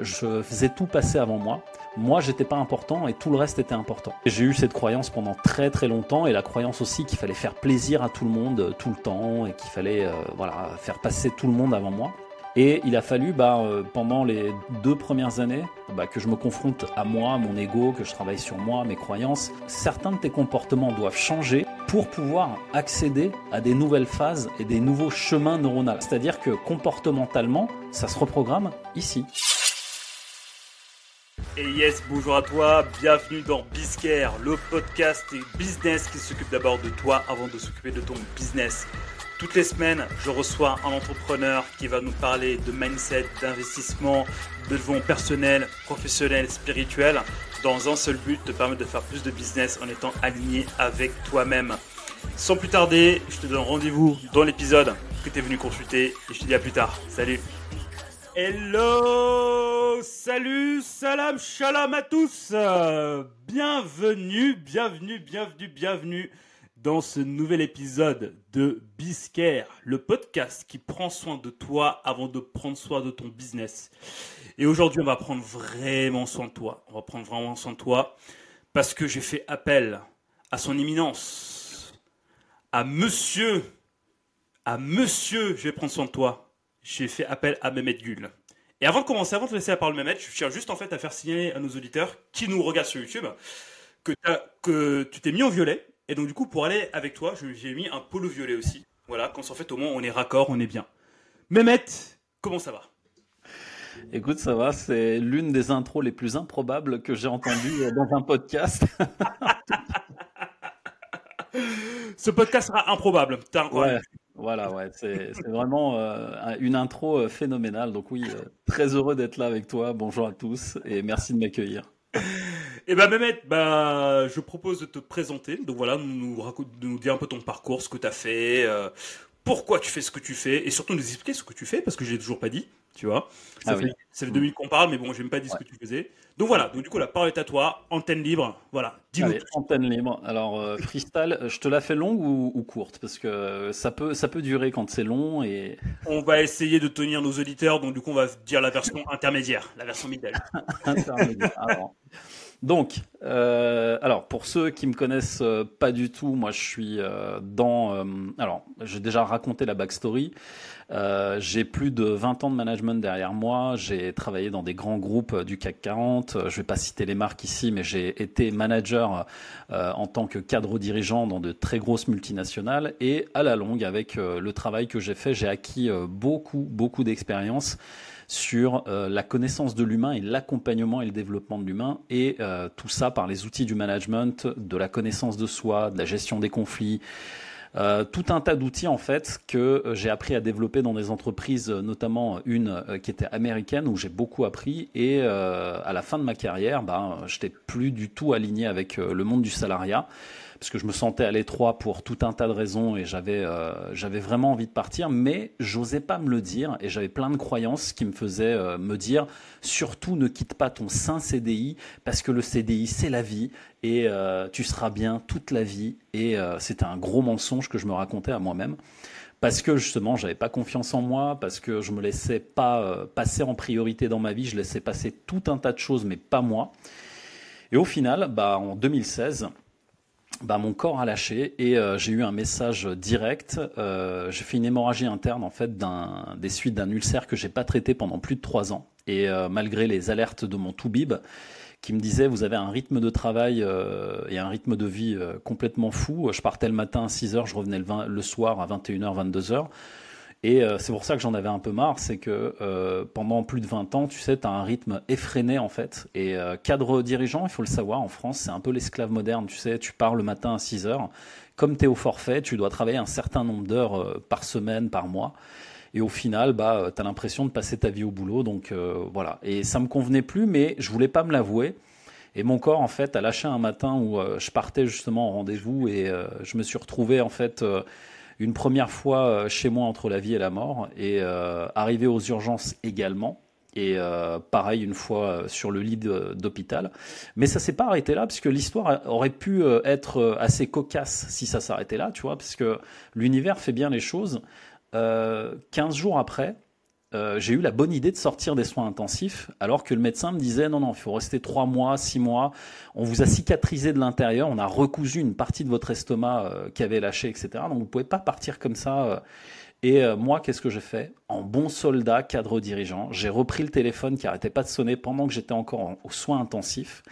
Je faisais tout passer avant moi. Moi, j'étais pas important et tout le reste était important. J'ai eu cette croyance pendant très très longtemps et la croyance aussi qu'il fallait faire plaisir à tout le monde euh, tout le temps et qu'il fallait euh, voilà faire passer tout le monde avant moi. Et il a fallu, bah, euh, pendant les deux premières années, bah, que je me confronte à moi, mon ego, que je travaille sur moi, mes croyances. Certains de tes comportements doivent changer pour pouvoir accéder à des nouvelles phases et des nouveaux chemins neuronaux. C'est-à-dire que comportementalement, ça se reprogramme ici. Et yes, bonjour à toi, bienvenue dans Bizcare, le podcast business qui s'occupe d'abord de toi avant de s'occuper de ton business. Toutes les semaines, je reçois un entrepreneur qui va nous parler de mindset, d'investissement, de développement personnel, professionnel, spirituel, dans un seul but, te permettre de faire plus de business en étant aligné avec toi-même. Sans plus tarder, je te donne rendez-vous dans l'épisode que tu es venu consulter et je te dis à plus tard. Salut Hello Salut, salam, shalom à tous Bienvenue, bienvenue, bienvenue, bienvenue dans ce nouvel épisode de Biscare, le podcast qui prend soin de toi avant de prendre soin de ton business. Et aujourd'hui, on va prendre vraiment soin de toi. On va prendre vraiment soin de toi parce que j'ai fait appel à son éminence, à monsieur, à monsieur, je vais prendre soin de toi, j'ai fait appel à Mehmet Gul. Et avant de commencer, avant de laisser la parole Mehmet, je tiens juste en fait à faire signaler à nos auditeurs qui nous regardent sur YouTube que, que tu t'es mis en violet. Et donc du coup, pour aller avec toi, j'ai mis un polo violet aussi. Voilà, quand en fait au moins on est raccord, on est bien. Mehmet, comment ça va? Écoute, ça va, c'est l'une des intros les plus improbables que j'ai entendues dans un podcast. Ce podcast sera improbable. Ouais. Voilà, ouais, c'est vraiment euh, une intro euh, phénoménale. Donc oui, euh, très heureux d'être là avec toi. Bonjour à tous et merci de m'accueillir. Eh ben Mehmet, bah, je propose de te présenter. Donc voilà, nous, nous, nous dire un peu ton parcours, ce que tu as fait, pourquoi tu fais ce que tu fais et surtout nous expliquer ce que tu fais parce que je l'ai toujours pas dit, tu vois. Ça, ah fait, ça fait deux minutes qu'on parle, mais bon, j'ai même pas dit ce que tu faisais. Donc voilà, donc du coup la parole est à toi, antenne libre, voilà. Dis-nous. Antenne libre. Alors euh, freestyle, je te la fais longue ou, courte? Parce que ça peut ça peut durer quand c'est long et. On va essayer de tenir nos auditeurs, donc du coup on va dire la version intermédiaire, la version middle. intermédiaire. Alors. Donc, euh, alors pour ceux qui me connaissent euh, pas du tout, moi je suis euh, dans. alors, j'ai déjà raconté la backstory. J'ai plus de 20 ans de management derrière moi. J'ai travaillé dans des grands groupes du CAC 40. Je vais pas citer les marques ici, mais j'ai été manager en tant que cadre dirigeant dans de très grosses multinationales. Et à la longue, avec le travail que j'ai fait, j'ai acquis beaucoup, beaucoup d'expérience sur euh, la connaissance de l'humain et l'accompagnement et le développement de l'humain, et euh, tout ça par les outils du management, de la connaissance de soi, de la gestion des conflits. Euh, tout un tas d'outils en fait que j'ai appris à développer dans des entreprises, notamment une qui était américaine où j'ai beaucoup appris. Et à la fin de ma carrière, ben, j'étais plus du tout aligné avec le monde du salariat parce que je me sentais à l'étroit pour tout un tas de raisons et j'avais euh, j'avais vraiment envie de partir, mais j'osais pas me le dire et j'avais plein de croyances qui me faisaient euh, me dire surtout ne quitte pas ton sein CDI parce que le CDI c'est la vie et euh, tu seras bien toute la vie et c'était un gros mensonge que je me racontais à moi-même parce que justement j'avais pas confiance en moi, parce que je me laissais pas passer en priorité dans ma vie, je laissais passer tout un tas de choses mais pas moi. Et au final, bah en 2016 bah, mon corps a lâché et euh, j'ai eu un message direct. Euh, j'ai fait une hémorragie interne en fait d'un, des suites d'un ulcère que j'ai pas traité pendant plus de trois ans. Et euh, malgré les alertes de mon toubib qui me disait vous avez un rythme de travail et un rythme de vie complètement fou. Je partais le matin à 6 heures, je revenais le, le soir à 21h, 22h. Et euh, c'est pour ça que j'en avais un peu marre, c'est que euh, pendant plus de 20 ans, tu sais, tu as un rythme effréné en fait. Et euh, cadre dirigeant, il faut le savoir, en France, c'est un peu l'esclave moderne, tu sais, tu pars le matin à 6 heures. Comme tu es au forfait, tu dois travailler un certain nombre d'heures par semaine, par mois. Et au final, bah, tu as l'impression de passer ta vie au boulot. Donc voilà. Et ça me convenait plus, mais je voulais pas me l'avouer. Et mon corps, en fait, a lâché un matin où je partais justement en rendez-vous et je me suis retrouvé, en fait, une première fois euh, chez moi entre la vie et la mort et euh, arrivé aux urgences également. Et euh, pareil une fois sur le lit d'hôpital. Mais ça s'est pas arrêté là, puisque l'histoire aurait pu être assez cocasse si ça s'arrêtait là, tu vois, parce que l'univers fait bien les choses. Euh, 15 jours après, euh, j'ai eu la bonne idée de sortir des soins intensifs, alors que le médecin me disait non, non, il faut rester trois mois, six mois. On vous a cicatrisé de l'intérieur, on a recousu une partie de votre estomac euh, qui avait lâché, etc. Donc vous pouvez pas partir comme ça. Euh. Et moi, qu'est-ce que j'ai fait En bon soldat, cadre dirigeant, j'ai repris le téléphone qui arrêtait pas de sonner pendant que j'étais encore aux soins intensifs.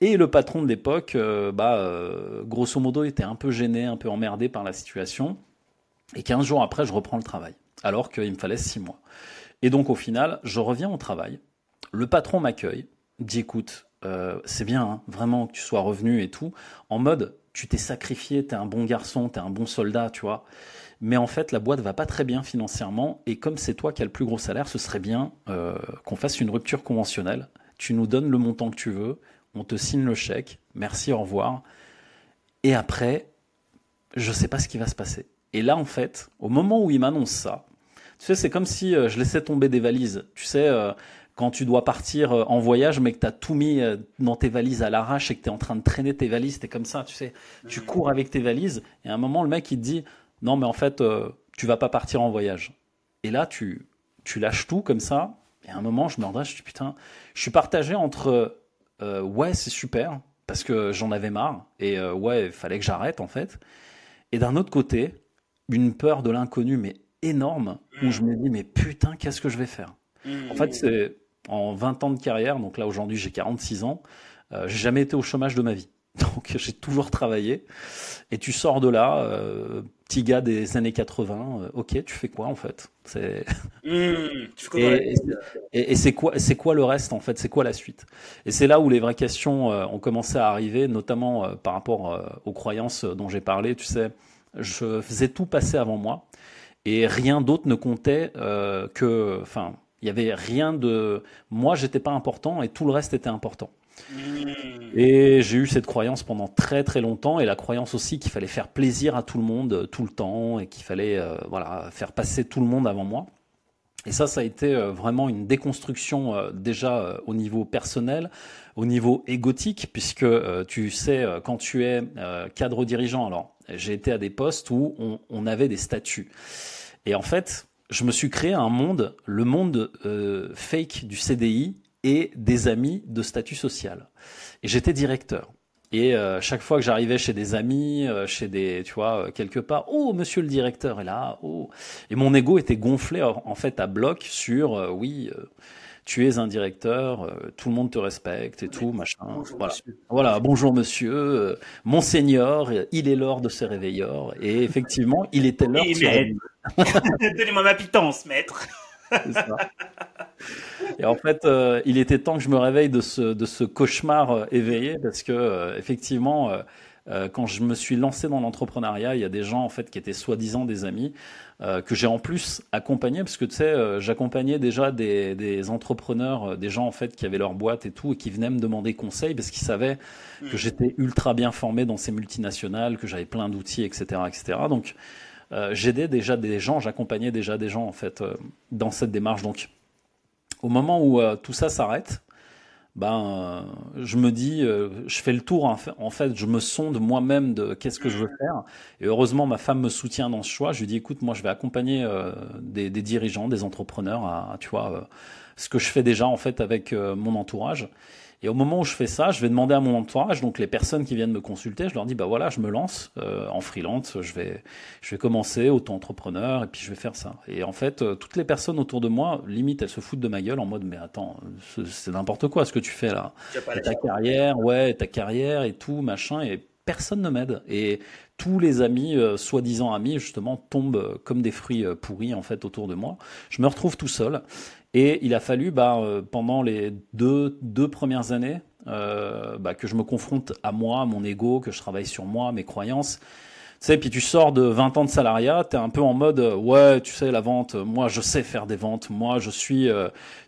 Et le patron de l'époque, bah, grosso modo, était un peu gêné, un peu emmerdé par la situation. Et 15 jours après, je reprends le travail, alors qu'il me fallait 6 mois. Et donc au final, je reviens au travail, le patron m'accueille, dit écoute, euh, c'est bien, hein, vraiment que tu sois revenu et tout, en mode tu t'es sacrifié, t'es un bon garçon, t'es un bon soldat, tu vois. Mais en fait, la boîte va pas très bien financièrement, et comme c'est toi qui as le plus gros salaire, ce serait bien euh, qu'on fasse une rupture conventionnelle. Tu nous donnes le montant que tu veux, on te signe le chèque, merci, au revoir. Et après, je sais pas ce qui va se passer. Et là, en fait, au moment où il m'annonce ça, tu sais, c'est comme si euh, je laissais tomber des valises. Tu sais, euh, quand tu dois partir euh, en voyage, mais que tu as tout mis dans tes valises à l'arrache et que tu es en train de traîner tes valises, tu es comme ça, tu sais. Tu cours avec tes valises et à un moment, le mec, il te dit Non, mais en fait, tu vas pas partir en voyage. Et là, tu, tu lâches tout comme ça. Et à un moment, je me redresse, je dis Putain, je suis partagé entre Ouais, c'est super, parce que j'en avais marre, et ouais, il fallait que j'arrête, en fait. Et d'un autre côté, une peur de l'inconnu, mais énorme, où mm. je me dis, mais putain, qu'est-ce que je vais faire? En fait, mm. c'est en 20 ans de carrière, donc là aujourd'hui j'ai 46 ans, euh, j'ai jamais été au chômage de ma vie. Donc j'ai toujours travaillé. Et tu sors de là, euh, petit gars des années 80, euh, ok, tu fais quoi en fait? C'est mm. et, c'est quoi, c'est quoi le reste en fait? C'est quoi la suite? Et c'est là où les vraies questions ont commencé à arriver, notamment par rapport aux croyances dont j'ai parlé. Tu sais, je faisais tout passer avant moi et rien d'autre ne comptait euh, que, enfin, il y avait rien de, moi j'étais pas important et tout le reste était important. Hmm. Et j'ai eu cette croyance pendant très très longtemps et la croyance aussi qu'il fallait faire plaisir à tout le monde euh, tout le temps et qu'il fallait euh, voilà faire passer tout le monde avant moi. Et ça, ça a été vraiment une déconstruction déjà au niveau personnel, au niveau égotique, puisque tu sais, quand tu es cadre dirigeant, alors j'ai été à des postes où on, avait des statuts. Et en fait, je me suis créé un monde, le monde euh, fake du CDI et des amis de statut social. Et j'étais directeur. Et euh, chaque fois que j'arrivais chez des amis, euh, chez des, tu vois, quelque part, oh, monsieur le directeur est là, oh. Et mon ego était gonflé en fait à bloc sur, oui, tu es un directeur, euh, tout le monde te respecte et tout, machin. Bonjour, voilà. Monsieur. voilà, bonjour monsieur, euh, monseigneur, il est l'heure de se réveilleurs. Et effectivement, il était l'heure de se Donnez-moi ma pitance, maître. Et en fait, euh, il était temps que je me réveille de ce, de ce cauchemar éveillé parce que, effectivement, quand je me suis lancé dans l'entrepreneuriat, il y a des gens en fait qui étaient soi-disant des amis euh, que j'ai en plus accompagné parce que tu sais, euh, j'accompagnais déjà des, des entrepreneurs, euh, des gens en fait qui avaient leur boîte et tout et qui venaient me demander conseil parce qu'ils savaient que hmm. j'étais ultra bien formé dans ces multinationales, que j'avais plein d'outils, etc., etc. Donc j'aidais déjà des gens, j'accompagnais déjà des gens en fait dans cette démarche. Donc au moment où tout ça s'arrête, ben, euh, je me dis, euh, je fais le tour en fait, je me sonde moi-même de qu'est-ce que je veux faire. Et heureusement, ma femme me soutient dans ce choix. Je lui dis, écoute, moi, je vais accompagner euh, des, des, dirigeants, des entrepreneurs à, tu vois, ce que je fais déjà en fait avec mon entourage. Et au moment où je fais ça, je vais demander à mon entourage, donc les personnes qui viennent me consulter, je leur dis bah voilà, je me lance euh, en freelance, je vais je vais commencer auto-entrepreneur et puis je vais faire ça. Et en fait, euh, toutes les personnes autour de moi, limite, elles se foutent de ma gueule en mode mais attends, c'est n'importe quoi ce que tu fais là. Ta carrière, ouais, ta carrière et tout machin et personne ne m'aide et tous les amis, euh, soi-disant amis, justement, tombent comme des fruits pourris en fait autour de moi. Je me retrouve tout seul et il a fallu, bah, euh, pendant les deux, deux premières années, euh, bah, que je me confronte à moi, à mon ego, que je travaille sur moi, mes croyances. Tu sais, puis tu sors de 20 ans de salariat, tu es un peu en mode euh, ouais, tu sais la vente, moi je sais faire des ventes, moi je suis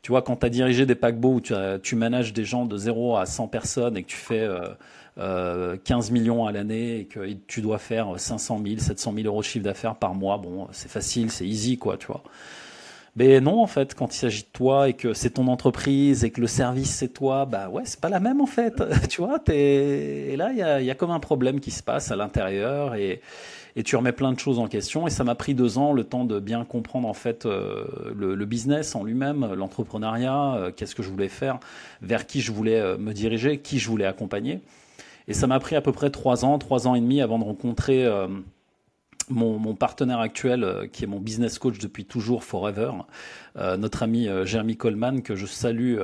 tu vois quand tu as dirigé des paquebots où tu, tu manages des gens de 0 à 100 personnes et que tu fais euh, 15 millions à l'année et que tu dois faire 500 000, 700 000 euros de chiffre d'affaires par mois, bon, c'est facile, c'est easy quoi, tu vois. Mais non, en fait, quand il s'agit de toi et que c'est ton entreprise et que le service c'est toi, bah ouais, c'est pas la même en fait. tu vois, et là, il y a, y a comme un problème qui se passe à l'intérieur et, et tu remets plein de choses en question. Et ça m'a pris deux ans, le temps de bien comprendre en fait euh, le, le, business en lui-même, l'entrepreneuriat, euh, qu'est-ce que je voulais faire, vers qui je voulais euh, me diriger, qui je voulais accompagner. Et ça m'a pris à peu près trois ans, trois ans et demi avant de rencontrer mon, partenaire actuel, euh, qui est mon business coach depuis toujours, forever, euh, notre ami euh, Jeremy Coleman, que je salue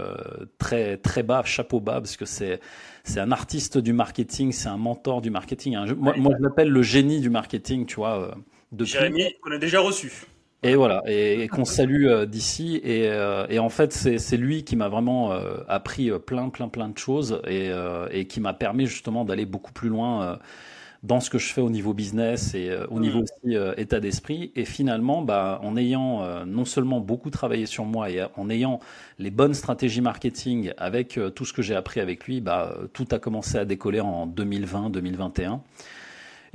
très très bas, chapeau bas, parce que c'est c'est un artiste du marketing, c'est un mentor du marketing. moi, moi, je l'appelle le génie du marketing, tu vois. Depuis... Jérémy, qu'on a déjà reçu. Et voilà, et, qu'on salue d'ici. Et, et, en fait, c'est lui qui m'a vraiment appris plein, plein, plein de choses et, et qui m'a permis justement d'aller beaucoup plus loin dans ce que je fais au niveau business et euh, au niveau aussi euh, état d'esprit. Et finalement, bah, en ayant euh, non seulement beaucoup travaillé sur moi et en ayant les bonnes stratégies marketing avec tout ce que j'ai appris avec lui, bah, tout a commencé à décoller en 2020-2021.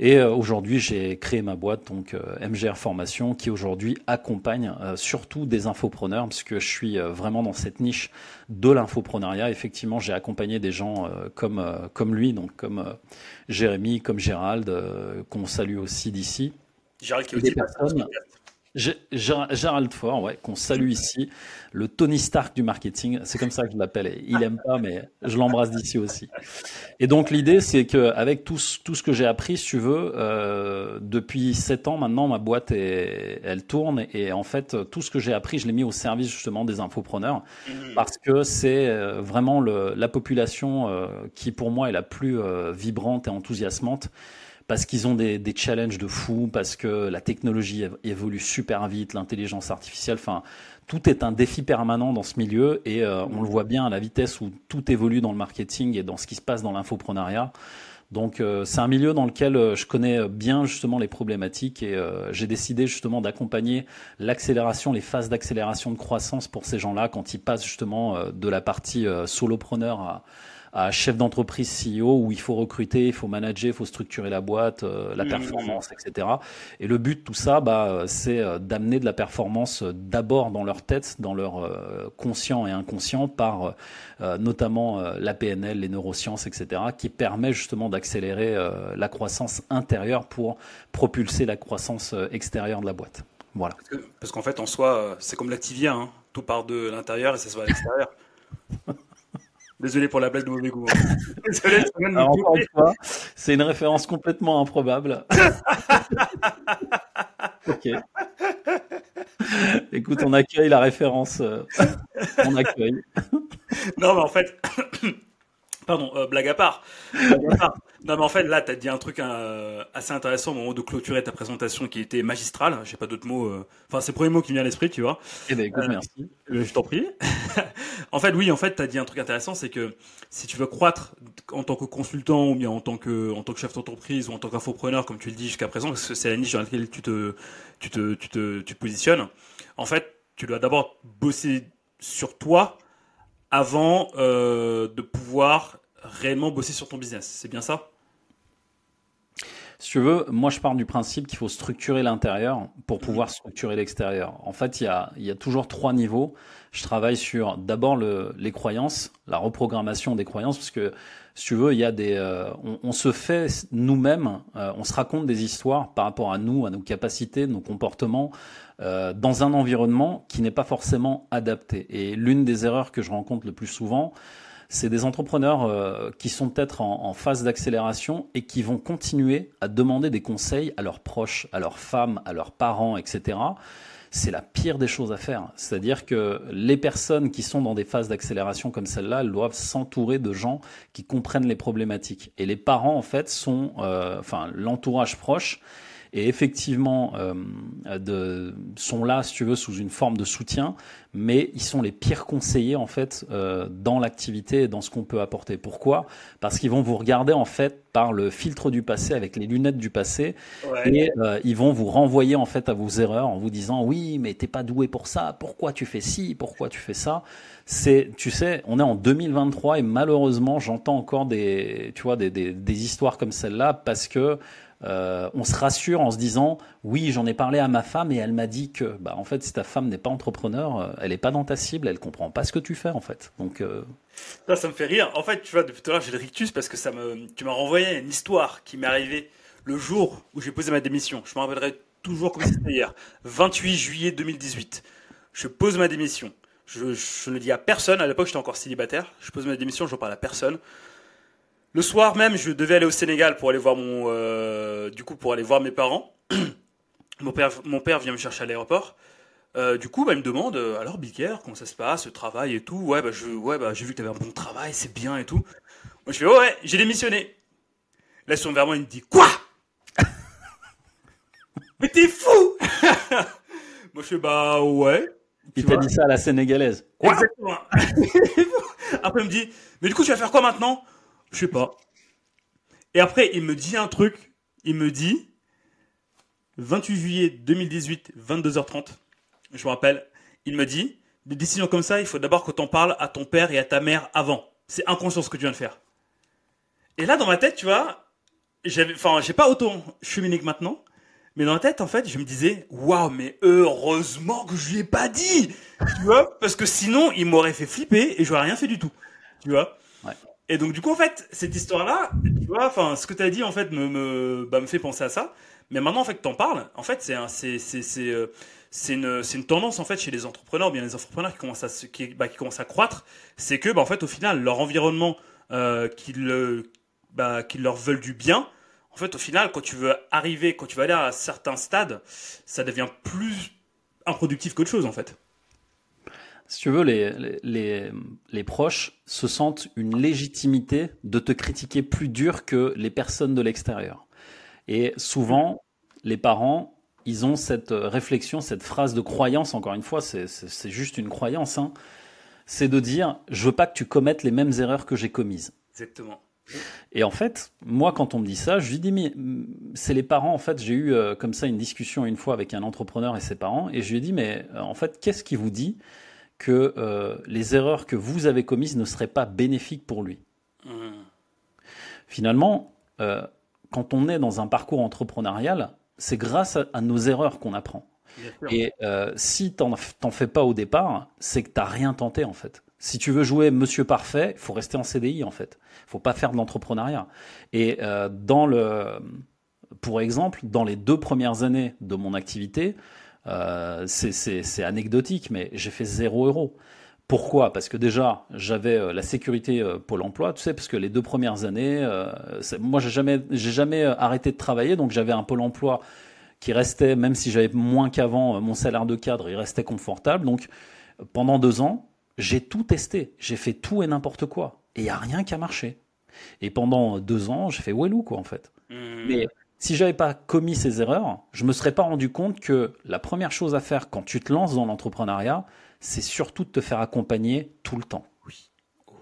Et euh, aujourd'hui, j'ai créé ma boîte, donc euh, MGR Formation, qui aujourd'hui accompagne euh, surtout des infopreneurs, puisque je suis vraiment dans cette niche de l'infopreneuriat. Effectivement, j'ai accompagné des gens comme, comme lui, donc comme Jérémy, comme Gérald, qu'on salue aussi d'ici. Gérald qui est aussi personnes, Gérald Ford, ouais, qu'on salue ici, le Tony Stark du marketing, c'est comme ça que je l'appelle. Il aime pas, mais je l'embrasse d'ici aussi. Et donc l'idée, c'est que avec tout, tout ce que j'ai appris, si tu veux, euh, depuis sept ans maintenant, ma boîte est, elle tourne et en fait tout ce que j'ai appris, je l'ai mis au service justement des infopreneurs mmh. parce que c'est euh, vraiment le, la population euh, qui pour moi est la plus euh, vibrante et enthousiasmante parce qu'ils ont des, challenges de fou, parce que la technologie évolue super vite, l'intelligence artificielle, enfin, tout est un défi permanent dans ce milieu et euh, on le voit bien à la vitesse où tout évolue dans le marketing et dans ce qui se passe dans l'infoprenariat. Donc euh, c'est un milieu dans lequel euh, je connais bien justement les problématiques et j'ai décidé justement d'accompagner l'accélération, les phases d'accélération de croissance pour ces gens-là quand ils passent justement de la partie solopreneur à, à chef d'entreprise CEO où il faut recruter, il faut manager, il faut structurer la boîte, euh, la mmh. performance, etc. Et le but de tout ça, bah, c'est euh, d'amener de la performance euh, d'abord dans leur tête, dans leur conscient et inconscient, par notamment la PNL, les neurosciences, etc., qui permet justement d'accélérer la croissance intérieure pour propulser la croissance extérieure de la boîte. Voilà. Parce qu'en fait, en soi, c'est comme l'activia, hein. tout part de l'intérieur et ça se va à l'extérieur. Désolé pour la blague de mauvais goût. c'est une référence complètement improbable. ok. Écoute, on accueille la référence. Euh, on accueille. non, mais en fait, Pardon, euh, blague à part. non, mais en fait, là, tu as dit un truc euh, assez intéressant au moment de clôturer ta présentation qui était magistrale. J'ai pas d'autres mots. Euh, enfin, c'est le premier mot qui me vient à l'esprit, tu vois. Eh ben, écoute, merci. je t'en prie. en fait, oui, en fait, tu as dit un truc intéressant, c'est que si tu veux croître en tant que consultant ou bien en tant que, en tant que chef d'entreprise ou en tant qu'infopreneur, comme tu le dis jusqu'à présent, parce que c'est la niche dans laquelle tu te, tu te, tu te, tu te positionnes, en fait, tu dois d'abord bosser sur toi avant euh, de pouvoir réellement bosser sur ton business. C'est bien ça? Si tu veux, moi je pars du principe qu'il faut structurer l'intérieur pour pouvoir structurer l'extérieur. En fait, il y a, y a, toujours trois niveaux. Je travaille sur d'abord le, les croyances, la reprogrammation des croyances, parce que si tu veux, il y a des, euh, on, se fait nous-mêmes, euh, on se raconte des histoires par rapport à nous, à nos capacités, nos comportements, euh, dans un environnement qui n'est pas forcément adapté. Et l'une des erreurs que je rencontre le plus souvent, c'est des entrepreneurs qui sont peut-être en, phase d'accélération et qui vont continuer à demander des conseils à leurs proches, à leurs femmes, à leurs parents, etc. C'est la pire des choses à faire. C'est-à-dire que les personnes qui sont dans des phases d'accélération comme celle-là, doivent s'entourer de gens qui comprennent les problématiques. Et les parents, en fait, sont, euh, enfin, l'entourage proche et effectivement euh, de, sont là, si tu veux, sous une forme de soutien, mais ils sont les pires conseillers en fait euh, dans l'activité et dans ce qu'on peut apporter. Pourquoi? Parce qu'ils vont vous regarder en fait par le filtre du passé, avec les lunettes du passé, et euh, ils vont vous renvoyer en fait à vos erreurs en vous disant oui, mais t'es pas doué pour ça. Pourquoi tu fais ci? Pourquoi tu fais ça? C'est, tu sais, on est en 2023 et malheureusement, j'entends encore des, tu vois, des, des, des histoires comme celle-là parce que Euh, on se rassure en se disant oui j'en ai parlé à ma femme et elle m'a dit que bah en fait si ta femme n'est pas entrepreneur euh, elle n'est pas dans ta cible elle comprend pas ce que tu fais en fait. Donc euh... ça, me fait rire. En fait tu vois depuis tout à l'heure j'ai le rictus parce que ça me tu m'as renvoyé une histoire qui m'est arrivée le jour où j'ai posé ma démission. Je me rappellerai toujours comme c'était hier 28 juillet 2018 je pose ma démission. Je, je ne dis à personne. À l'époque j'étais encore célibataire. Je pose ma démission je parle à personne le soir même, je devais aller au Sénégal pour aller voir mon, euh, du coup, pour aller voir mes parents. mon père, mon père vient me chercher à l'aéroport. Euh, du coup, bah, il me demande, euh, alors Biker, comment ça se passe, le travail et tout? Ouais, bah, je, ouais, bah, j'ai vu que tu avais un bon travail, c'est bien et tout. Moi, je fais, oh, ouais, j'ai démissionné. Là, son vers moi, il me dit, quoi? Mais t'es fou Moi, je fais, bah, ouais. Il t'a dit ça à la sénégalaise. Exactement. Après, il me dit, mais du coup, tu vas faire quoi maintenant? Je sais pas. Et après, il me dit un truc. Il me dit 28 juillet 2018, 22h30. Je me rappelle. Il me dit des décisions comme ça, il faut d'abord que t'en parles à ton père et à ta mère avant. C'est inconscient ce que tu viens de faire. Et là, dans ma tête, tu vois, j'avais, enfin, j'ai pas autant cheminé que maintenant. Mais dans la tête, en fait, je me disais, waouh, mais heureusement que je lui ai pas dit, tu vois, parce que sinon, il m'aurait fait flipper et j'aurais rien fait du tout, tu vois. Et donc du coup en fait cette histoire là, tu vois, enfin ce que tu as dit en fait me me, bah, me fait penser à ça. Mais maintenant en fait t'en parles, en fait c'est c'est c'est c'est euh, c'est une c'est une tendance en fait chez les entrepreneurs, bien les entrepreneurs qui commencent à qui bah, qui commencent à croître, c'est que bah en fait au final leur environnement euh, qu'ils bah qu'ils leur veulent du bien, en fait au final quand tu veux arriver, quand tu vas aller à certains stades, ça devient plus improductif qu'autre chose en fait si tu veux, les, les, les, proches se sentent une légitimité de te critiquer plus dur que les personnes de l'extérieur. Et souvent, les parents, ils ont cette réflexion, cette phrase de croyance, encore une fois, c'est juste une croyance, hein, c'est de dire, je veux pas que tu commettes les mêmes erreurs que j'ai commises. Exactement. Et en fait, moi, quand on me dit ça, je lui dis, mais c'est les parents. En fait, j'ai eu euh, comme ça une discussion une fois avec un entrepreneur et ses parents, et je lui ai dit, mais euh, en fait, qu'est-ce qui vous dit que euh, les erreurs que vous avez commises ne seraient pas bénéfiques pour lui. Mmh. Finalement, euh, quand on est dans un parcours entrepreneurial, c'est grâce à, nos erreurs qu'on apprend. Et euh, si t'en fais pas au départ, c'est que t'as rien tenté en fait. Si tu veux jouer Monsieur Parfait, il faut rester en CDI en fait. Il faut pas faire de l'entrepreneuriat. Et euh, dans le, pour exemple, dans les deux premières années de mon activité, euh, c'est anecdotique, mais j'ai fait zéro euro. Pourquoi? Parce que déjà, j'avais euh, la sécurité euh, Pôle Emploi, tu sais, parce que les deux premières années, moi, j'ai jamais, j'ai jamais arrêté de travailler, donc j'avais un Pôle Emploi qui restait, même si j'avais moins qu'avant, mon salaire de cadre, il restait confortable. Donc, pendant deux ans, j'ai tout testé, j'ai fait tout et n'importe quoi, et il y a rien qui a marché. Et pendant deux ans, j'ai fait Wellou, quoi, en fait. Mmh. Mais si j'avais pas commis ces erreurs, je me serais pas rendu compte que la première chose à faire quand tu te lances dans l'entrepreneuriat, c'est surtout de te faire accompagner tout le temps. Oui.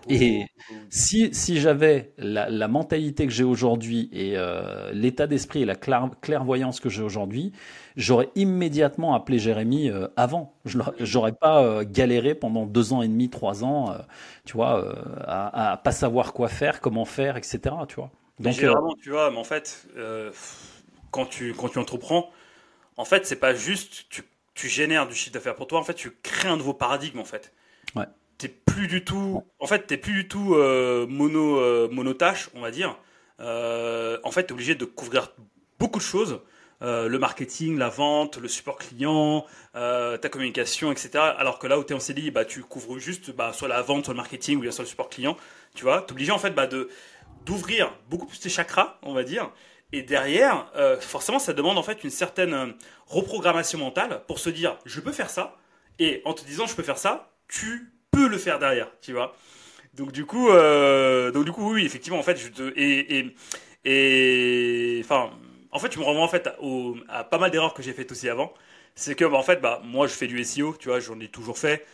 Et si, si j'avais la, la, mentalité que j'ai aujourd'hui et euh, l'état d'esprit et la clairvoyance que j'ai aujourd'hui, j'aurais immédiatement appelé Jérémy euh, avant. Je J'aurais pas euh, galéré pendant deux ans et demi, trois ans, tu vois, à, à pas savoir quoi faire, comment faire, etc. Tu vois. Donc, généralement, tu vois, mais en fait, euh, quand, tu, quand tu entreprends, en fait, c'est pas juste tu, tu génères du chiffre d'affaires pour toi, en fait, tu crées un nouveau paradigme, en fait. Ouais. T'es plus du tout, en fait, t'es plus du tout euh, mono, euh, monotâche, on va dire. en fait, t'es obligé de couvrir beaucoup de choses. le marketing, la vente, le support client, ta communication, etc. Alors que là où tu es en CDI, bah, tu couvres juste bah, soit la vente, soit le marketing, ou bien soit le support client. Tu vois, tu obligé en fait bah, de, d'ouvrir beaucoup plus tes chakras, on va dire. Et derrière, euh, forcément, ça demande en fait une certaine euh, reprogrammation mentale pour se dire, je peux faire ça. Et en te disant, je peux faire ça, tu peux le faire derrière, tu vois. Donc du coup, euh, donc du coup, oui, effectivement, en fait, je te et enfin, en fait, tu me renvoies en fait à pas mal d'erreurs que j'ai faites aussi avant. C'est que, bah, en fait, bah, moi, je fais du SEO, tu vois, j'en ai toujours fait.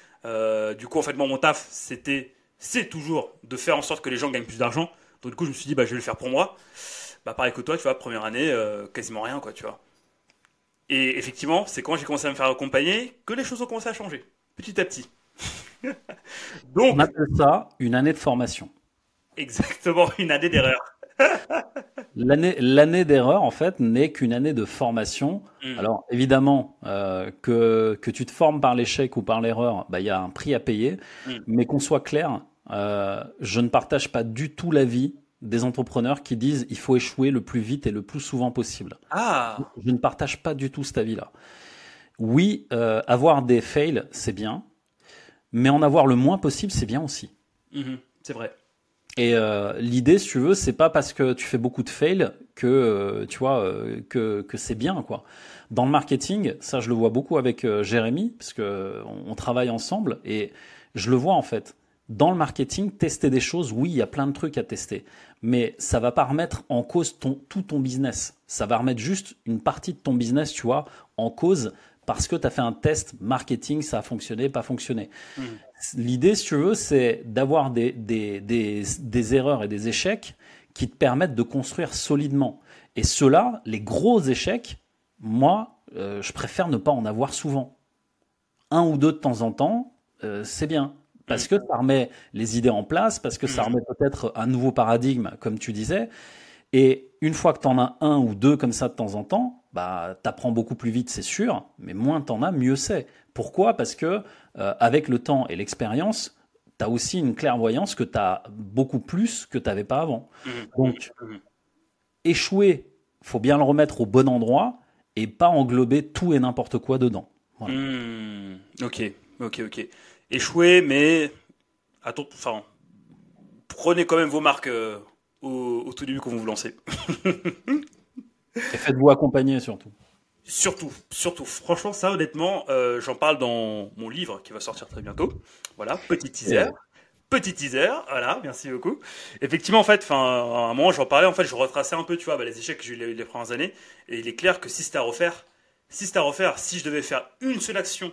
du coup, en fait, mon taf, c'était, c'est toujours de faire en sorte que les gens gagnent plus d'argent. Donc du coup, je me suis dit, bah, je vais le faire pour moi. Bah, pareil que toi, tu vois, première année, euh, quasiment rien, quoi, tu vois. Et effectivement, c'est quand j'ai commencé à me faire accompagner que les choses ont commencé à changer, petit à petit. Donc, On appelle ça une année de formation. Exactement, une année d'erreur. l'année, l'année d'erreur, en fait, n'est qu'une année de formation. Mm. Alors, évidemment, euh, que, que tu te formes par l'échec ou par l'erreur, bah, il y a un prix à payer. Mm. Mais qu'on soit clair, euh, je ne partage pas du tout l'avis des entrepreneurs qui disent il faut échouer le plus vite et le plus souvent possible. Ah, Je ne partage pas du tout cet avis-là. Oui, euh, avoir des fails, c'est bien, mais en avoir le moins possible, c'est bien aussi. Mhm, c'est vrai. Et euh, l'idée, si tu veux, c'est pas parce que tu fais beaucoup de fails que euh, tu vois que, que c'est bien quoi. Dans le marketing, ça je le vois beaucoup avec Jérémy parce que on, on travaille ensemble et je le vois en fait. Dans le marketing, tester des choses, oui, il y a plein de trucs à tester, mais ça va pas remettre en cause ton, tout ton business. Ça va remettre juste une partie de ton business, tu vois, en cause parce que tu as fait un test marketing, ça a fonctionné, pas fonctionné. Mhm. L'idée, si tu veux, c'est d'avoir des, des, des, des erreurs et des échecs qui te permettent de construire solidement. Et ceux-là, les gros échecs, moi, euh, je préfère ne pas en avoir souvent. Un ou deux de temps en temps, euh, c'est bien. Parce que ça remet les idées en place, parce que ça remet peut-être un nouveau paradigme, comme tu disais. Et une fois que tu en as un ou deux comme ça de temps en temps, bah, tu apprends beaucoup plus vite, c'est sûr, mais moins tu en as, mieux c'est. Pourquoi? Parce que euh, avec le temps et l'expérience, tu as aussi une clairvoyance que tu as beaucoup plus que tu n'avais pas avant. Mhm, Donc, échouer, faut bien le remettre au bon endroit et pas englober tout et n'importe quoi dedans. Voilà. Ok, ok, ok. Échouer, mais attends, enfin, prenez quand même vos marques euh, au, au tout début quand vous vous lancez. Et faites-vous accompagner surtout. Surtout, surtout. Franchement, ça, honnêtement, euh, j'en parle dans mon livre qui va sortir très bientôt. Voilà, petit teaser. Ouais. Petit teaser, voilà, merci beaucoup. Effectivement, en fait, enfin, à un moment, j'en parlais, en fait, je retraçais un peu, tu vois, bah, les échecs que j'ai eu les, les premières années. Et il est clair que si c'était à refaire, si c'était à refaire, si je devais faire une seule action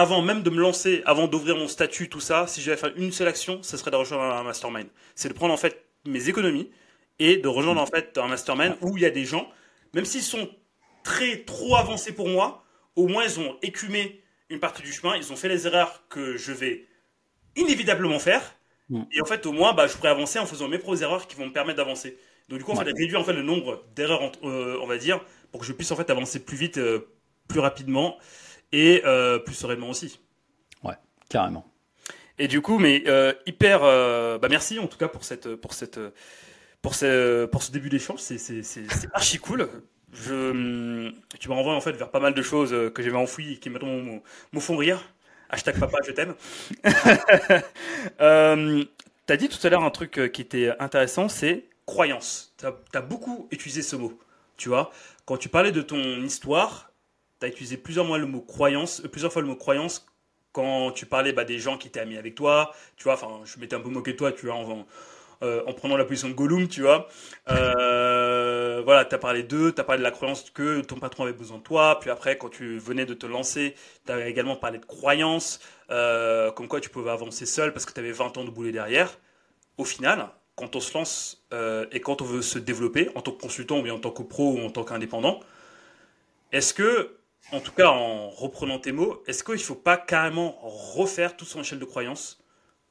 avant même de me lancer, avant d'ouvrir mon statut, tout ça, si je devais faire une seule action, ce serait de rejoindre un mastermind. C'est de prendre, en fait, mes économies et de rejoindre, en fait, un mastermind où il y a des gens, même s'ils sont très trop avancés pour moi, au moins ils ont écumé une partie du chemin, ils ont fait les erreurs que je vais inévitablement faire, Mm. et en fait au moins bah, je pourrais avancer en faisant mes propres erreurs qui vont me permettre d'avancer. Donc du coup en Ouais. fait réduire en fait le nombre d'erreurs euh, on va dire pour que je puisse en fait avancer plus vite, euh, plus rapidement et euh, plus sereinement aussi. Carrément. Et du coup, mais euh, hyper, euh, bah merci en tout cas pour cette, pour cette, pour ce, pour ce début d'échange. C'est, c'est, c'est, c'est archi cool. Je, tu m'as renvoyé en fait vers pas mal de choses que j'avais enfouies et qui maintenant me, me font rire. Hashtag papa, je t'aime. euh, T'as dit tout à l'heure un truc qui était intéressant, c'est croyance. T'as as beaucoup utilisé ce mot. Tu vois, quand tu parlais de ton histoire, t'as utilisé plusieurs fois le mot croyance, euh, plusieurs fois le mot croyance quand tu parlais bah, des gens qui étaient amis avec toi, tu vois, enfin, je m'étais un peu moqué de toi, tu vois, en, euh, en prenant la position de Gollum, tu vois. Euh, voilà, tu as parlé d'eux, tu as parlé de la croyance que ton patron avait besoin de toi, puis après, quand tu venais de te lancer, tu as également parlé de croyance, euh, comme quoi tu pouvais avancer seul parce que tu avais 20 ans de boulet derrière. Au final, quand on se lance et quand on veut se développer, en tant que consultant ou bien en tant que pro ou en tant qu'indépendant, est-ce que en tout cas en reprenant tes mots, est-ce qu'il ne faut pas carrément refaire toute son échelle de croyances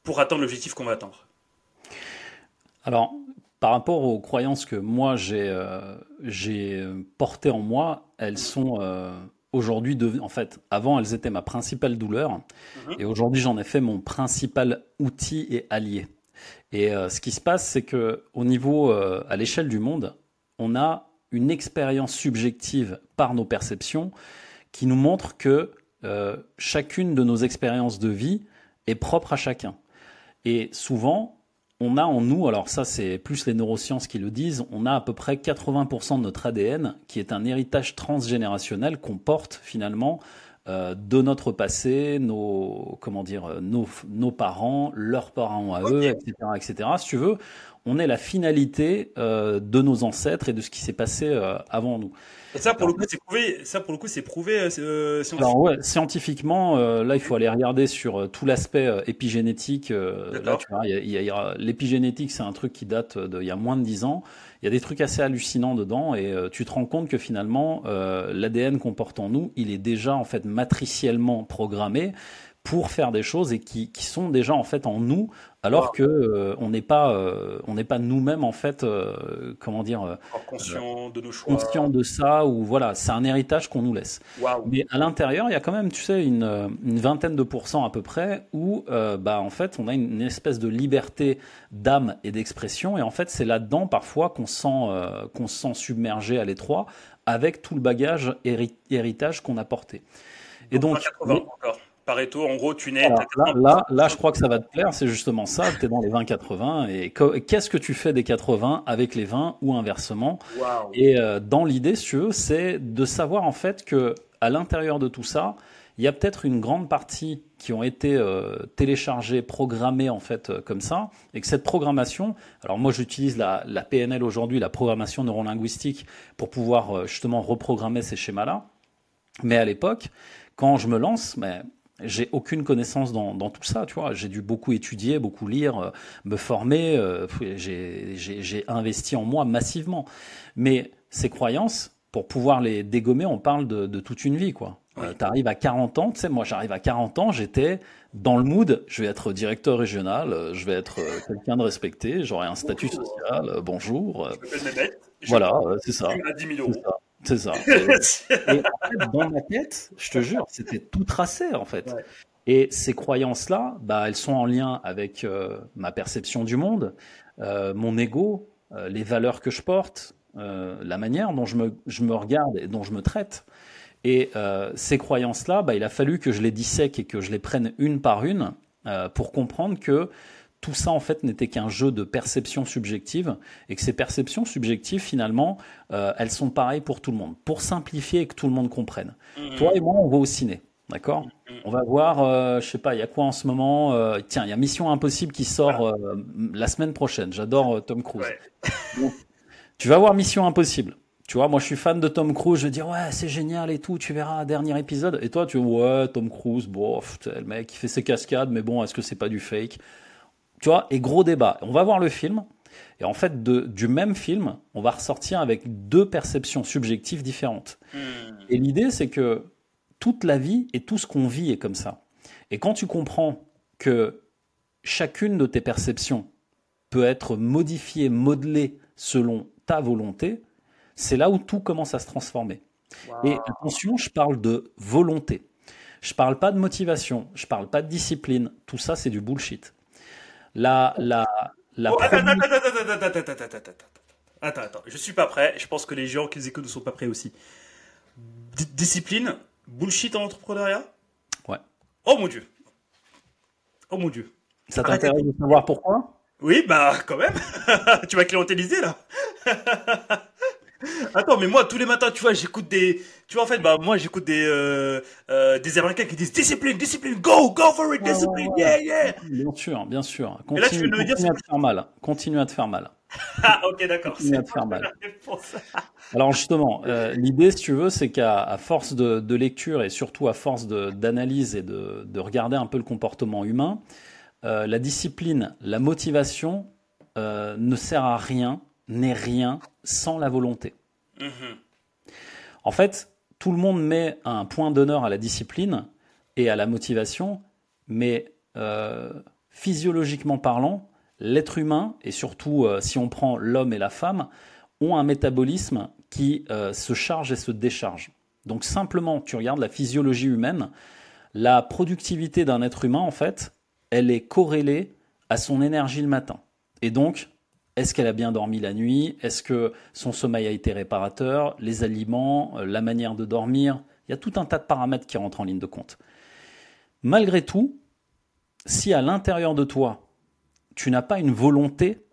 pour atteindre l'objectif qu'on va atteindre? Alors, par rapport aux croyances que moi j'ai euh, j'ai portées en moi, elles sont euh, aujourd'hui devenues. En fait, avant, elles étaient ma principale douleur. Mhm. Et aujourd'hui, j'en ai fait mon principal outil et allié. Et euh, ce qui se passe, c'est que au niveau, euh, à l'échelle du monde, on a une expérience subjective par nos perceptions qui nous montre que euh, chacune de nos expériences de vie est propre à chacun. Et souvent, on a en nous, alors ça c'est plus les neurosciences qui le disent, on a à peu près 80% de notre ADN qui est un héritage transgénérationnel qu'on porte finalement euh, de notre passé, nos comment dire, euh, nos, nos parents, leurs parents à eux, etc., etc. Si tu veux, on est la finalité euh, de nos ancêtres et de ce qui s'est passé euh, avant nous. Et ça, pour le coup, c'est prouvé. Ça, pour le coup, c'est prouvé euh, euh, scientifiquement. Alors ouais, scientifiquement, euh, là, il faut aller regarder sur euh, tout l'aspect euh, épigénétique. euh, là, tu vois, l'épigénétique, c'est un truc qui date de il y a moins de 10 ans. Il y a des trucs assez hallucinants dedans et euh, tu te rends compte que finalement, euh, l'ADN qu'on porte en nous, il est déjà en fait matriciellement programmé pour faire des choses et qui, qui sont déjà en fait en nous alors que euh, on n'est pas euh, on n'est pas nous-mêmes en fait euh, comment dire conscient de nos choix. conscient de ça ou voilà c'est un héritage qu'on nous laisse. Mais à l'intérieur il y a quand même tu sais une, une vingtaine de pourcents à peu près où bah en fait on a une, espèce de liberté d'âme et d'expression et en fait c'est là-dedans parfois qu'on sent qu'on se sent submergé à l'étroit avec tout le bagage héritage qu'on a porté. Et donc, encore. Pareto, en gros, tu là, là, je crois que ça va te plaire, c'est justement ça, tu es dans les 20-80. Et qu'est-ce que tu fais des 80 avec les 20 ou inversement? Et euh, dans l'idée, si tu veux, c'est de savoir en fait que à l'intérieur de tout ça, il y a peut-être une grande partie qui ont été euh, téléchargées, programmées en fait euh, comme ça, et que cette programmation, alors moi j'utilise la, la, PNL aujourd'hui, la programmation neurolinguistique, pour pouvoir justement reprogrammer ces schémas-là. Mais à l'époque, quand je me lance, mais j'ai aucune connaissance dans, dans, tout ça, tu vois. J'ai dû beaucoup étudier, beaucoup lire, euh, me former. Euh, j'ai investi en moi massivement. Mais ces croyances, pour pouvoir les dégommer, on parle de, de toute une vie, quoi. Euh, tu arrives à 40 ans, tu sais, moi j'arrive à 40 ans, j'étais dans le mood, je vais être directeur régional, je vais être quelqu'un de respecté, j'aurai un statut social, bonjour. Je voilà, c'est ça. 10 000 euros. C'est ça. Et, en fait, dans ma tête, je te jure, c'était tout tracé en fait. Et ces croyances-là, bah, elles sont en lien avec euh, ma perception du monde, euh, mon ego, euh, les valeurs que je porte, la manière dont je me, je me, regarde et dont je me traite. Et ces croyances-là, bah, il a fallu que je les dissèque et que je les prenne une par une pour comprendre que tout ça en fait n'était qu'un jeu de perception subjective et que ces perceptions subjectives finalement euh, elles sont pareilles pour tout le monde. Pour simplifier et que tout le monde comprenne. Mhm. Toi et moi on va au ciné, d'accord? Mhm. On va voir, euh, je sais pas, il y a quoi en ce moment euh, Tiens, il y a Mission Impossible qui sort la semaine prochaine. J'adore Tom Cruise. tu vas voir Mission Impossible. Tu vois, moi je suis fan de Tom Cruise, je vais dire ouais c'est génial et tout, tu verras dernier épisode. Et toi tu ouais Tom Cruise, bof, le mec il fait ses cascades, mais bon est-ce que c'est pas du fake? Tu vois, et gros débat. On va voir le film, et en fait, de, du même film, on va ressortir avec deux perceptions subjectives différentes. Hmm. Et l'idée, c'est que toute la vie et tout ce qu'on vit est comme ça. Et quand tu comprends que chacune de tes perceptions peut être modifiée, modelée selon ta volonté, c'est là où tout commence à se transformer. Et attention, je parle de volonté. Je parle pas de motivation, je parle pas de discipline. Tout ça, c'est du bullshit. La, la, la attends, attends, attends, attends, attends, attends, attends, attends, je suis pas prêt. Je pense que les gens qui nous écoutent ne sont pas prêts aussi. discipline, bullshit en entrepreneuriat? Ouais. Oh mon dieu. Oh mon dieu. Ça t'intéresse de savoir pourquoi? Oui, bah quand même. tu vas clientéliser là. Attends, mais moi tous les matins, tu vois, j'écoute des, tu vois en fait, bah moi j'écoute des euh, euh, des Américains qui disent discipline, discipline, go, go for it, discipline, yeah, yeah. Bien sûr, bien sûr. Continue, là, tu veux me dire à te faire mal. Continue à te faire mal. ah ok d'accord. Continue à te faire mal. Alors justement, euh, l'idée, si tu veux, c'est qu'à force de, de, lecture et surtout à force d'analyse et de, de, regarder un peu le comportement humain, la discipline, la motivation ne sert à rien n'est rien sans la volonté. Mhm. En fait, tout le monde met un point d'honneur à la discipline et à la motivation, mais euh, physiologiquement parlant, l'être humain, et surtout euh, si on prend l'homme et la femme, ont un métabolisme qui euh, se charge et se décharge. Donc simplement, tu regardes la physiologie humaine, la productivité d'un être humain, en fait, elle est corrélée à son énergie le matin. Et donc, est-ce qu'elle a bien dormi la nuit? Est-ce que son sommeil a été réparateur? Les aliments, euh, la manière de dormir? Il y a tout un tas de paramètres qui rentrent en ligne de compte. Malgré tout, si à l'intérieur de toi, tu n'as pas une volonté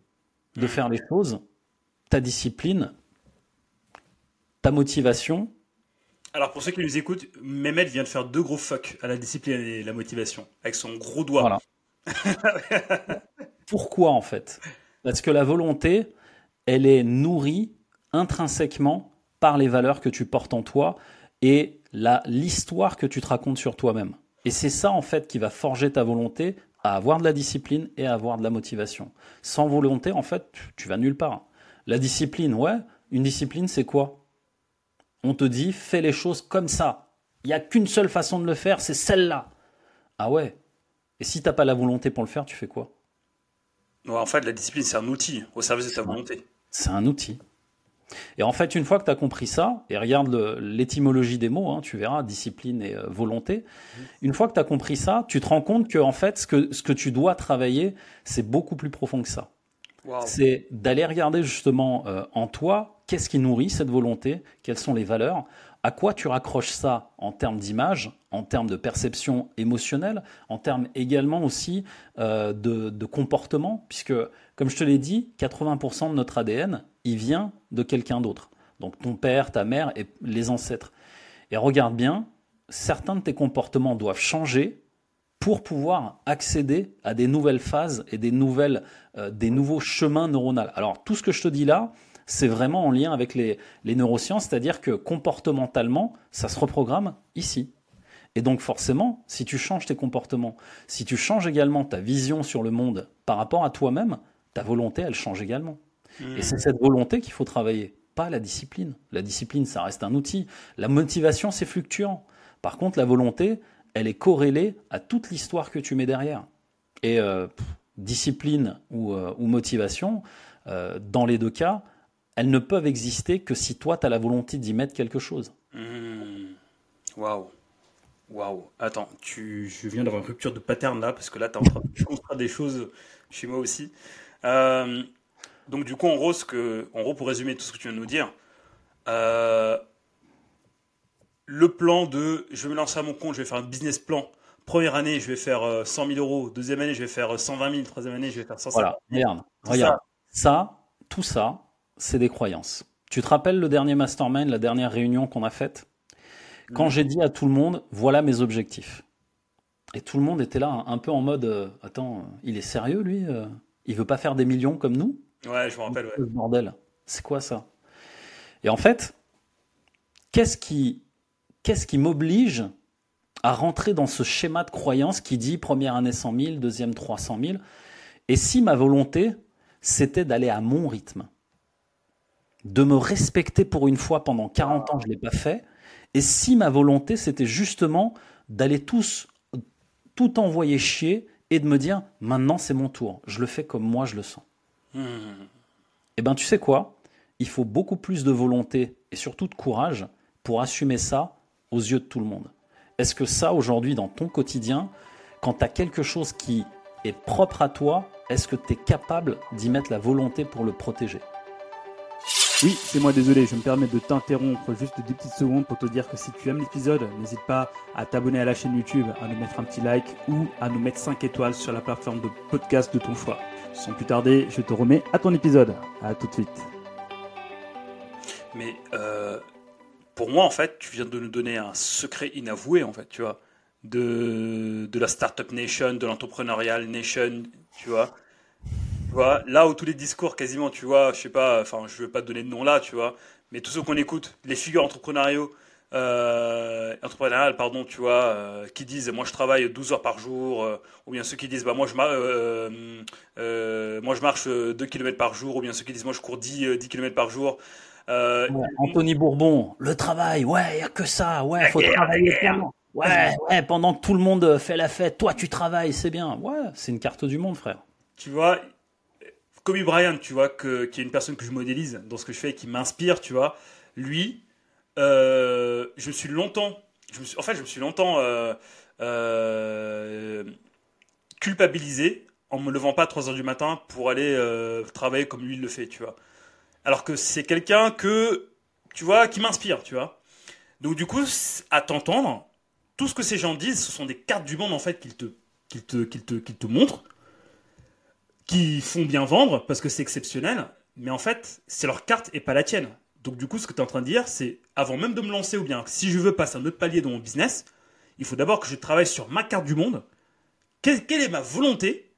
de faire les choses, ta discipline, ta motivation. Alors pour ceux qui nous écoutent, Mehmet vient de faire deux gros fuck à la discipline et la motivation avec son gros doigt. Voilà. Pourquoi en fait? Parce que la volonté, elle est nourrie intrinsèquement par les valeurs que tu portes en toi et l'histoire que tu te racontes sur toi-même. Et c'est ça, en fait, qui va forger ta volonté à avoir de la discipline et à avoir de la motivation. Sans volonté, en fait, tu vas nulle part. La discipline, ouais, une discipline, c'est quoi? On te dit, fais les choses comme ça. Il n'y a qu'une seule façon de le faire, c'est celle-là. Ah ouais. Et si t'as pas la volonté pour le faire, tu fais quoi? En fait, la discipline, c'est un outil au service de ta volonté. C'est un outil. Et en fait, une fois que tu as compris ça, et regarde l'étymologie des mots, hein, tu verras, discipline et euh, volonté, une fois que tu as compris ça, tu te rends compte que en fait, ce que, ce que tu dois travailler, c'est beaucoup plus profond que ça. C'est d'aller regarder justement euh, en toi, qu'est-ce qui nourrit cette volonté, quelles sont les valeurs, à quoi tu raccroches ça en termes d'image, en termes de perception émotionnelle, en termes également aussi euh, de, comportement, puisque comme je te l'ai dit, 80% de notre ADN, il vient de quelqu'un d'autre. Donc ton père, ta mère et les ancêtres. Et regarde bien, certains de tes comportements doivent changer pour pouvoir accéder à des nouvelles phases et des, nouvelles, euh, des nouveaux chemins neuronaux. Alors tout ce que je te dis là, c'est vraiment en lien avec les, les neurosciences, c'est-à-dire que comportementalement, ça se reprogramme ici. Et donc forcément, si tu changes tes comportements, si tu changes également ta vision sur le monde par rapport à toi-même, ta volonté, elle change également. Et c'est cette volonté qu'il faut travailler, pas la discipline. La discipline, ça reste un outil. La motivation, c'est fluctuant. Par contre, la volonté, elle est corrélée à toute l'histoire que tu mets derrière. Et euh, discipline ou, euh, motivation, euh, dans les deux cas, elles ne peuvent exister que si toi, tu as la volonté d'y mettre quelque chose. Mmh. Waouh. Waouh. Attends, tu, je viens d'avoir une rupture de pattern là, parce que là, tu es en train de des choses chez moi aussi. Euh, donc du coup, en gros, que, en gros, pour résumer tout ce que tu viens de nous dire, euh, le plan de je vais me lancer à mon compte, je vais faire un business plan. Première année, je vais faire 100 euh, 000 euros. Deuxième année, je vais faire 120 000. Troisième année, je vais faire 150 000. Voilà, regarde, Ça. tout ça, c'est des croyances. Tu te rappelles le dernier mastermind, la dernière réunion qu'on a faite? Quand j'ai dit à tout le monde, voilà mes objectifs. Et tout le monde était là, un peu en mode, attends, il est sérieux lui il veut pas faire des millions comme nous? Ouais, je me rappelle. Ouais. Bordel, c'est quoi ça? Et en fait, qu'est-ce qui, qu'est-ce qui m'oblige à rentrer dans ce schéma de croyance qui dit première année 100 000, deuxième 300 000 Et si ma volonté, c'était d'aller à mon rythme, de me respecter pour une fois pendant 40 ans, je ne l'ai pas fait. Et si ma volonté, c'était justement d'aller tous, tout envoyer chier et de me dire maintenant c'est mon tour, je le fais comme moi je le sens. Hmm. Eh bien tu sais quoi? Il faut beaucoup plus de volonté et surtout de courage pour assumer ça aux yeux de tout le monde. Est-ce que ça aujourd'hui dans ton quotidien, quand tu as quelque chose qui est propre à toi, est-ce que tu es capable d'y mettre la volonté pour le protéger? Oui, c'est moi désolé, je me permets de t'interrompre juste des petites secondes pour te dire que si tu aimes l'épisode, n'hésite pas à t'abonner à la chaîne YouTube, à nous mettre un petit like ou à nous mettre 5 étoiles sur la plateforme de podcast de ton choix. Sans plus tarder, je te remets à ton épisode. À tout de suite. Mais euh, pour moi, en fait, tu viens de nous donner un secret inavoué, en fait, tu vois, de, de la Startup Nation, de l'Entrepreneurial Nation, tu vois là où tous les discours quasiment, tu vois, je sais pas, enfin, je veux pas te donner de nom là, tu vois, mais tous ceux qu'on écoute, les figures entrepreneuriaux, euh, entrepreneuriales, pardon, tu vois, euh, qui disent moi je travaille 12 heures par jour, euh, ou bien ceux qui disent bah moi je, moi je marche 2 km par jour, ou bien ceux qui disent moi je cours 10, 10 km par jour. Anthony Bourbon, le travail, ouais, y a que ça, ouais, faut travailler. Ouais, ouais, pendant que tout le monde fait la fête, toi tu travailles, c'est bien. Ouais, c'est une carte du monde, frère. Tu vois, Kobe Bryant, tu vois, qui est une personne que je modélise dans ce que je fais et qui m'inspire, tu vois, lui, euh, je me suis longtemps, je en fait, je me suis longtemps euh, euh, culpabilisé en me levant pas à 3 heures du matin pour aller travailler comme lui le fait, tu vois. Alors que c'est quelqu'un que, tu vois, qui m'inspire, tu vois. Donc du coup, à t'entendre, tout ce que ces gens disent, ce sont des cartes du monde en fait qu'ils te, qu'ils te, te, qu'ils te montrent qui font bien vendre parce que c'est exceptionnel, mais en fait, c'est leur carte et pas la tienne. Donc du coup, ce que tu es en train de dire, c'est avant même de me lancer ou bien si je veux passer un autre palier dans mon business, il faut d'abord que je travaille sur ma carte du monde. Quelle, est ma volonté?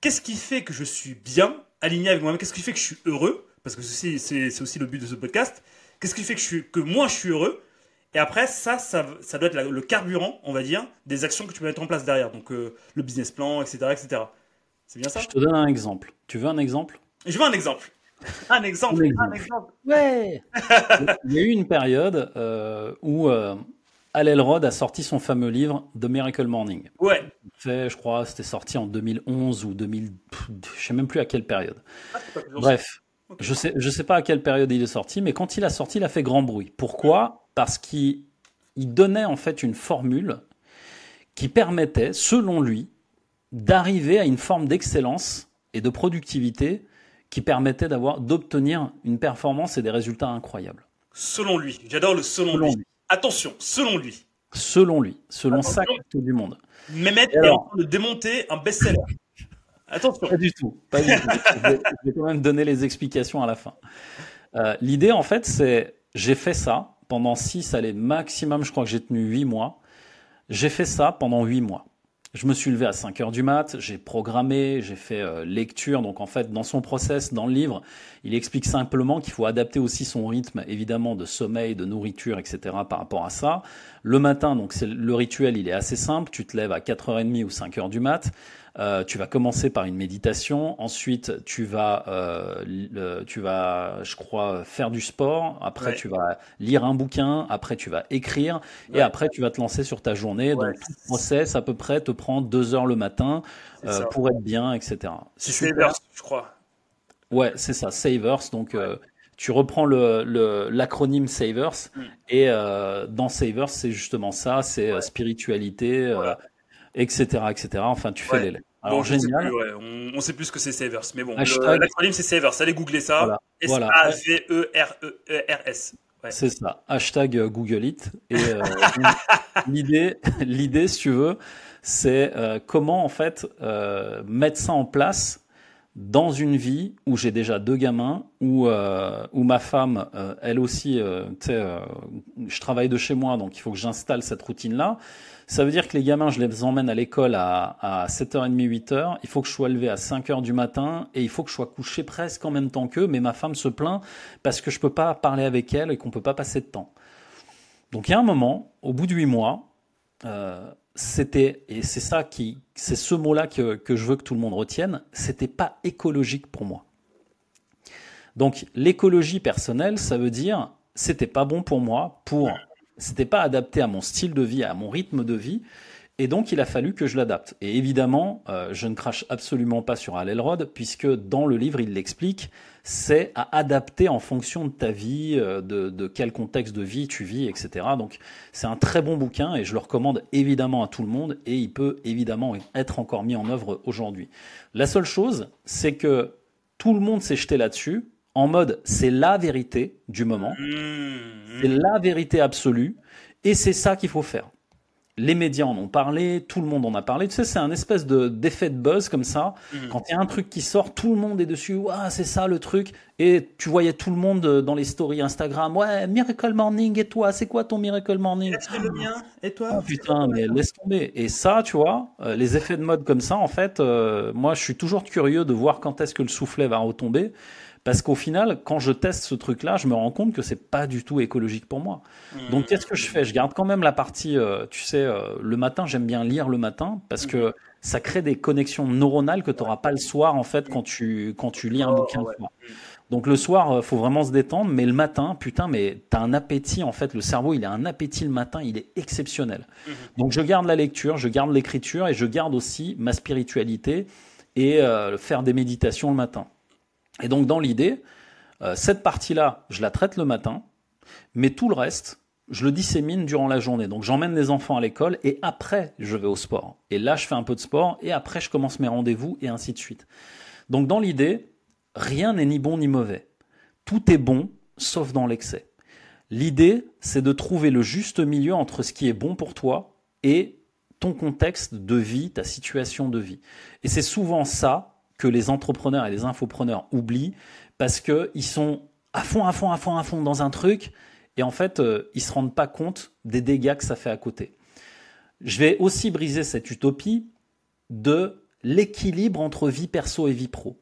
Qu'est-ce qui fait que je suis bien aligné avec moi-même? Qu'est-ce qui fait que je suis heureux? Parce que c'est aussi le but de ce podcast. Qu'est-ce qui fait que, je suis, que moi je suis heureux? Et après, ça, ça, doit être le carburant, on va dire, des actions que tu peux mettre en place derrière. Donc euh, le business plan, etc., etc. C'est bien ça Je te donne un exemple. Tu veux un exemple? Je veux un exemple. Un exemple, un exemple. Ouais Il y a eu une période euh, où, euh, Al Elrod a sorti son fameux livre The Miracle Morning. Ouais. Fait, je crois, c'était sorti en 2011 ou 2000, je sais même plus à quelle période. Ah, Bref, je sais, je sais pas à quelle période il est sorti, mais quand il a sorti, il a fait grand bruit. Pourquoi? Parce qu'il donnait en fait une formule qui permettait, selon lui, d'arriver à une forme d'excellence et de productivité qui permettait d'avoir, d'obtenir une performance et des résultats incroyables. Selon lui, j'adore le selon, lui. Attention, selon lui. Selon lui, selon sa carte du monde. Mehmet est en train de démonter un best-seller. Attention. Pas du tout. Pas du tout. Je, vais, quand même donner les explications à la fin. Euh, L'idée, en fait, c'est j'ai fait ça pendant 6, allez, maximum, je crois que j'ai tenu 8 mois. J'ai fait ça pendant 8 mois. Je me suis levé à 5 heures du mat, j'ai programmé, j'ai fait euh, lecture. Donc en fait, dans son process, dans le livre, il explique simplement qu'il faut adapter aussi son rythme, évidemment, de sommeil, de nourriture, etc. par rapport à ça. Le matin, donc c'est le rituel, il est assez simple. Tu te lèves à 4h30 ou 5 heures du mat. Euh, tu vas commencer par une méditation, ensuite tu vas, euh, tu vas, je crois, faire du sport. Après, tu vas lire un bouquin. Après, tu vas écrire, et après, tu vas te lancer sur ta journée. Donc, tout le process à peu près te prend deux heures le matin euh, pour être bien, etc. C'est Savers, je crois. Ouais, c'est ça, Savers. Donc tu reprends l'acronyme le, Savers mm. et dans Savers c'est justement ça, c'est spiritualité, etc., etc. Enfin, tu fais les alors, génial. on, on, sait plus ce que c'est Savers, mais bon, l'acronyme c'est Savers. Allez googler ça. S-A-V-E-R-E-R-S. C'est ça. Hashtag euh, Google It. Et euh, l'idée, l'idée, si tu veux, c'est euh, comment en fait mettre ça en place dans une vie où j'ai déjà deux gamins, où, où ma femme, elle aussi, tu sais, je travaille de chez moi, donc il faut que j'installe cette routine-là. Ça veut dire que les gamins, je les emmène à l'école à, à 7h30, 8h. Il faut que je sois levé à 5h du matin et il faut que je sois couché presque en même temps qu'eux. Mais ma femme se plaint parce que je peux pas parler avec elle et qu'on peut pas passer de temps. Donc il y a un moment, au bout de 8 mois, euh, c'était, et c'est ça qui, c'est ce mot-là que, que je veux que tout le monde retienne, c'était pas écologique pour moi. Donc l'écologie personnelle, ça veut dire c'était pas bon pour moi pour c'était pas adapté à mon style de vie, à mon rythme de vie. Et donc, il a fallu que je l'adapte. Et évidemment, euh, je ne crache absolument pas sur Al Elrod, puisque dans le livre, il l'explique, c'est à adapter en fonction de ta vie, euh, de, de, quel contexte de vie tu vis, etc. Donc, c'est un très bon bouquin et je le recommande évidemment à tout le monde et il peut évidemment être encore mis en œuvre aujourd'hui. La seule chose, c'est que tout le monde s'est jeté là-dessus en mode c'est la vérité du moment, mmh. c'est la vérité absolue, et c'est ça qu'il faut faire. Les médias en ont parlé, tout le monde en a parlé. Tu sais, c'est un espèce de d'effet de buzz comme ça. Mmh. Quand il y a un truc qui sort, tout le monde est dessus. Waouh, c'est ça le truc. Et tu voyais tout le monde dans les stories Instagram. Ouais, Miracle Morning. Et toi, c'est quoi ton Miracle Morning C'est le mien. Et toi oh, Putain, mais laisse tomber. Et ça, tu vois, euh, les effets de mode comme ça, en fait, euh, moi, je suis toujours curieux de voir quand est-ce que le soufflet va retomber. Parce qu'au final, quand je teste ce truc-là, je me rends compte que c'est pas du tout écologique pour moi. Mmh. Donc, qu'est-ce que je fais? Je garde quand même la partie, euh, tu sais, euh, le matin, j'aime bien lire le matin parce que ça crée des connexions neuronales que tu n'auras pas le soir, en fait, quand tu, quand tu lis un oh, bouquin. Donc, le soir, euh, faut vraiment se détendre, mais le matin, putain, mais t'as un appétit, en fait, le cerveau, il a un appétit le matin, il est exceptionnel. Mmh. Donc, je garde la lecture, je garde l'écriture et je garde aussi ma spiritualité et faire des méditations le matin. Et donc dans l'idée, euh, cette partie-là, je la traite le matin, mais tout le reste, je le dissémine durant la journée. Donc j'emmène les enfants à l'école et après, je vais au sport. Et là, je fais un peu de sport et après, je commence mes rendez-vous et ainsi de suite. Donc dans l'idée, rien n'est ni bon ni mauvais. Tout est bon, sauf dans l'excès. L'idée, c'est de trouver le juste milieu entre ce qui est bon pour toi et ton contexte de vie, ta situation de vie. Et c'est souvent ça que les entrepreneurs et les infopreneurs oublient parce qu'ils sont à fond, à fond, à fond, à fond dans un truc et en fait, euh, ils se rendent pas compte des dégâts que ça fait à côté. Je vais aussi briser cette utopie de l'équilibre entre vie perso et vie pro.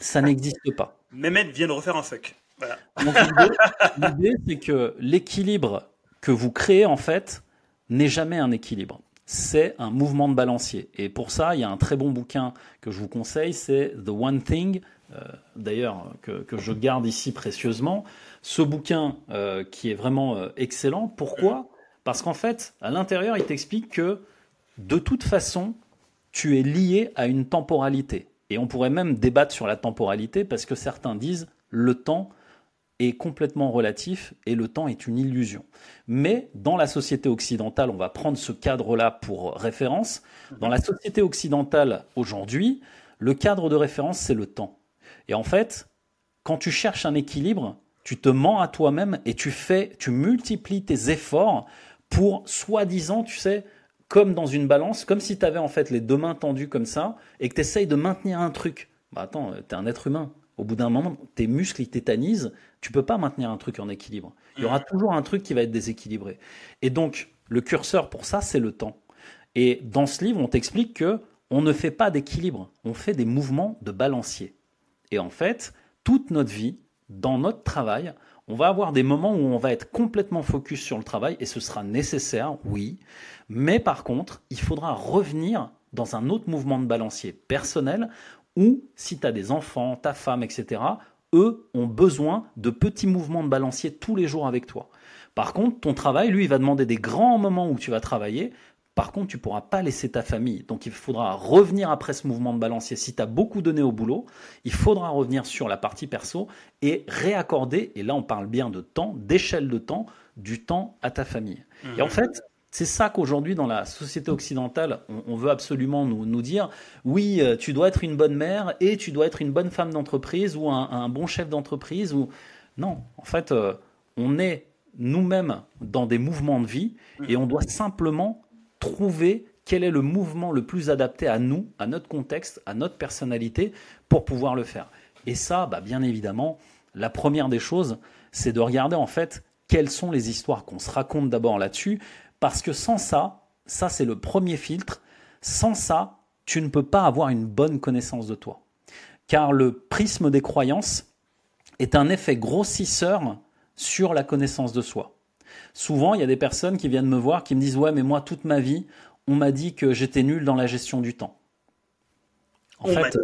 Ça n'existe pas. Mehmet vient de refaire un fuck. L'idée, c'est que l'équilibre que vous créez, en fait, n'est jamais un équilibre c'est un mouvement de balancier. Et pour ça, il y a un très bon bouquin que je vous conseille, c'est The One Thing, euh, d'ailleurs que, je garde ici précieusement. Ce bouquin euh, qui est vraiment euh, excellent. Pourquoi? Parce qu'en fait, à l'intérieur, il t'explique que de toute façon, tu es lié à une temporalité. Et on pourrait même débattre sur la temporalité parce que certains disent le temps est complètement relatif et le temps est une illusion. Mais dans la société occidentale, on va prendre ce cadre-là pour référence. Dans la société occidentale aujourd'hui, le cadre de référence, c'est le temps. Et en fait, quand tu cherches un équilibre, tu te mens à toi-même et tu fais, tu multiplies tes efforts pour, soi-disant, tu sais, comme dans une balance, comme si tu avais en fait les deux mains tendues comme ça et que tu essayes de maintenir un truc. Bah attends, tu es un être humain. Au bout d'un moment, tes muscles ils tétanisent, tu peux pas maintenir un truc en équilibre. Il y aura toujours un truc qui va être déséquilibré. Et donc, le curseur pour ça, c'est le temps. Et dans ce livre, on t'explique que on ne fait pas d'équilibre, on fait des mouvements de balancier. Et en fait, toute notre vie, dans notre travail, on va avoir des moments où on va être complètement focus sur le travail et ce sera nécessaire, oui. Mais par contre, il faudra revenir dans un autre mouvement de balancier personnel où, si tu as des enfants, ta femme, etc., eux ont besoin de petits mouvements de balancier tous les jours avec toi. Par contre, ton travail, lui, il va demander des grands moments où tu vas travailler. Par contre, tu ne pourras pas laisser ta famille. Donc, il faudra revenir après ce mouvement de balancier. Si tu as beaucoup donné au boulot, il faudra revenir sur la partie perso et réaccorder, et là, on parle bien de temps, d'échelle de temps, du temps à ta famille. Et en fait, c'est ça qu'aujourd'hui, dans la société occidentale, on, veut absolument nous, dire, oui, euh, tu dois être une bonne mère et tu dois être une bonne femme d'entreprise ou un, bon chef d'entreprise. Ou... Non, en fait, euh, on est nous-mêmes dans des mouvements de vie et on doit simplement trouver quel est le mouvement le plus adapté à nous, à notre contexte, à notre personnalité pour pouvoir le faire. Et ça, bah, bien évidemment, la première des choses, c'est de regarder en fait quelles sont les histoires qu'on se raconte d'abord là-dessus, parce que sans ça, ça c'est le premier filtre, sans ça, tu ne peux pas avoir une bonne connaissance de toi. Car le prisme des croyances est un effet grossisseur sur la connaissance de soi. Souvent, il y a des personnes qui viennent me voir qui me disent Ouais, mais moi, toute ma vie, on m'a dit que j'étais nul dans la gestion du temps. En fait,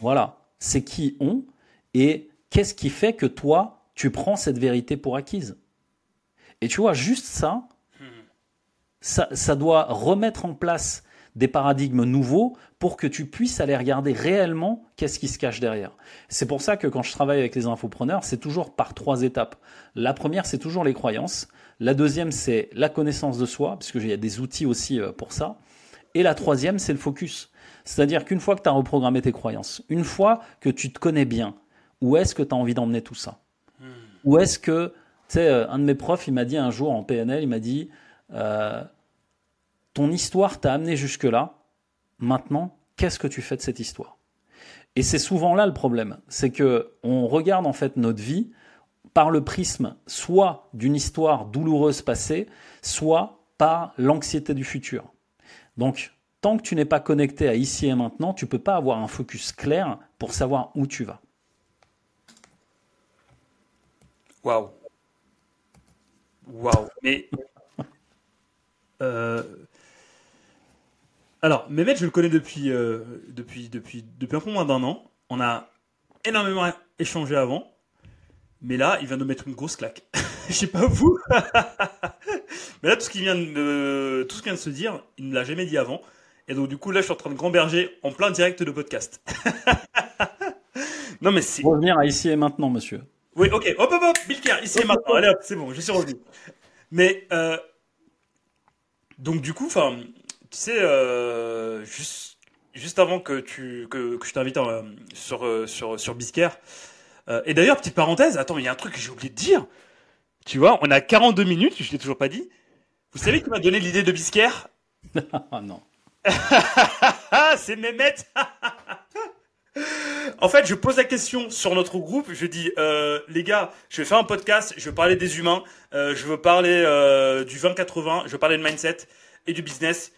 voilà, c'est qui ont et qu'est-ce qui fait que toi, tu prends cette vérité pour acquise? Et tu vois, juste ça, ça, doit remettre en place des paradigmes nouveaux pour que tu puisses aller regarder réellement qu'est-ce qui se cache derrière. C'est pour ça que quand je travaille avec les infopreneurs, c'est toujours par trois étapes. La première, c'est toujours les croyances. La deuxième, c'est la connaissance de soi, parce qu'il y a des outils aussi euh, pour ça. Et la troisième, c'est le focus. C'est-à-dire qu'une fois que tu as reprogrammé tes croyances, une fois que tu te connais bien, où est-ce que tu as envie d'emmener tout ça? Hmm. Où est-ce que, tu sais, euh, un de mes profs, il m'a dit un jour en PNL, il m'a dit, euh, ton histoire t'a amené jusque-là. Maintenant, qu'est-ce que tu fais de cette histoire? Et c'est souvent là le problème, c'est que on regarde en fait notre vie par le prisme soit d'une histoire douloureuse passée, soit par l'anxiété du futur. Donc, tant que tu n'es pas connecté à ici et maintenant, tu peux pas avoir un focus clair pour savoir où tu vas. Waouh. Waouh. Mais euh, alors, Mehmet, je le connais depuis, euh, depuis, depuis, depuis un peu moins d'un an. On a énormément échangé avant. Mais là, il vient de mettre une grosse claque. Je sais pas vous. mais là, tout ce qui vient de, tout ce vient de se dire, il ne l'a jamais dit avant. Et donc, du coup, là, je suis en train de grand-berger en plein direct de podcast. non, mais c'est. Revenir à ici et maintenant, monsieur. Oui, ok. Hop, hop, hop, Bilker, ici et maintenant. Allez, hop, c'est bon, je suis revenu. Mais, euh, donc, du coup, enfin, tu sais, euh, juste, juste avant que, tu, que, que je t'invite euh, sur, euh, sur, sur et d'ailleurs, petite parenthèse, attends, il y a un truc que j'ai oublié de dire. Tu vois, on a 42 minutes, je t'ai toujours pas dit. Vous savez qui m'a donné l'idée de Bisquer Ah non. C'est Mehmet En fait, je pose la question sur notre groupe. Je dis, euh, les gars, je vais faire un podcast. Je veux parler des humains. Euh, je veux parler euh, du 20-80. Je veux parler de mindset et du business.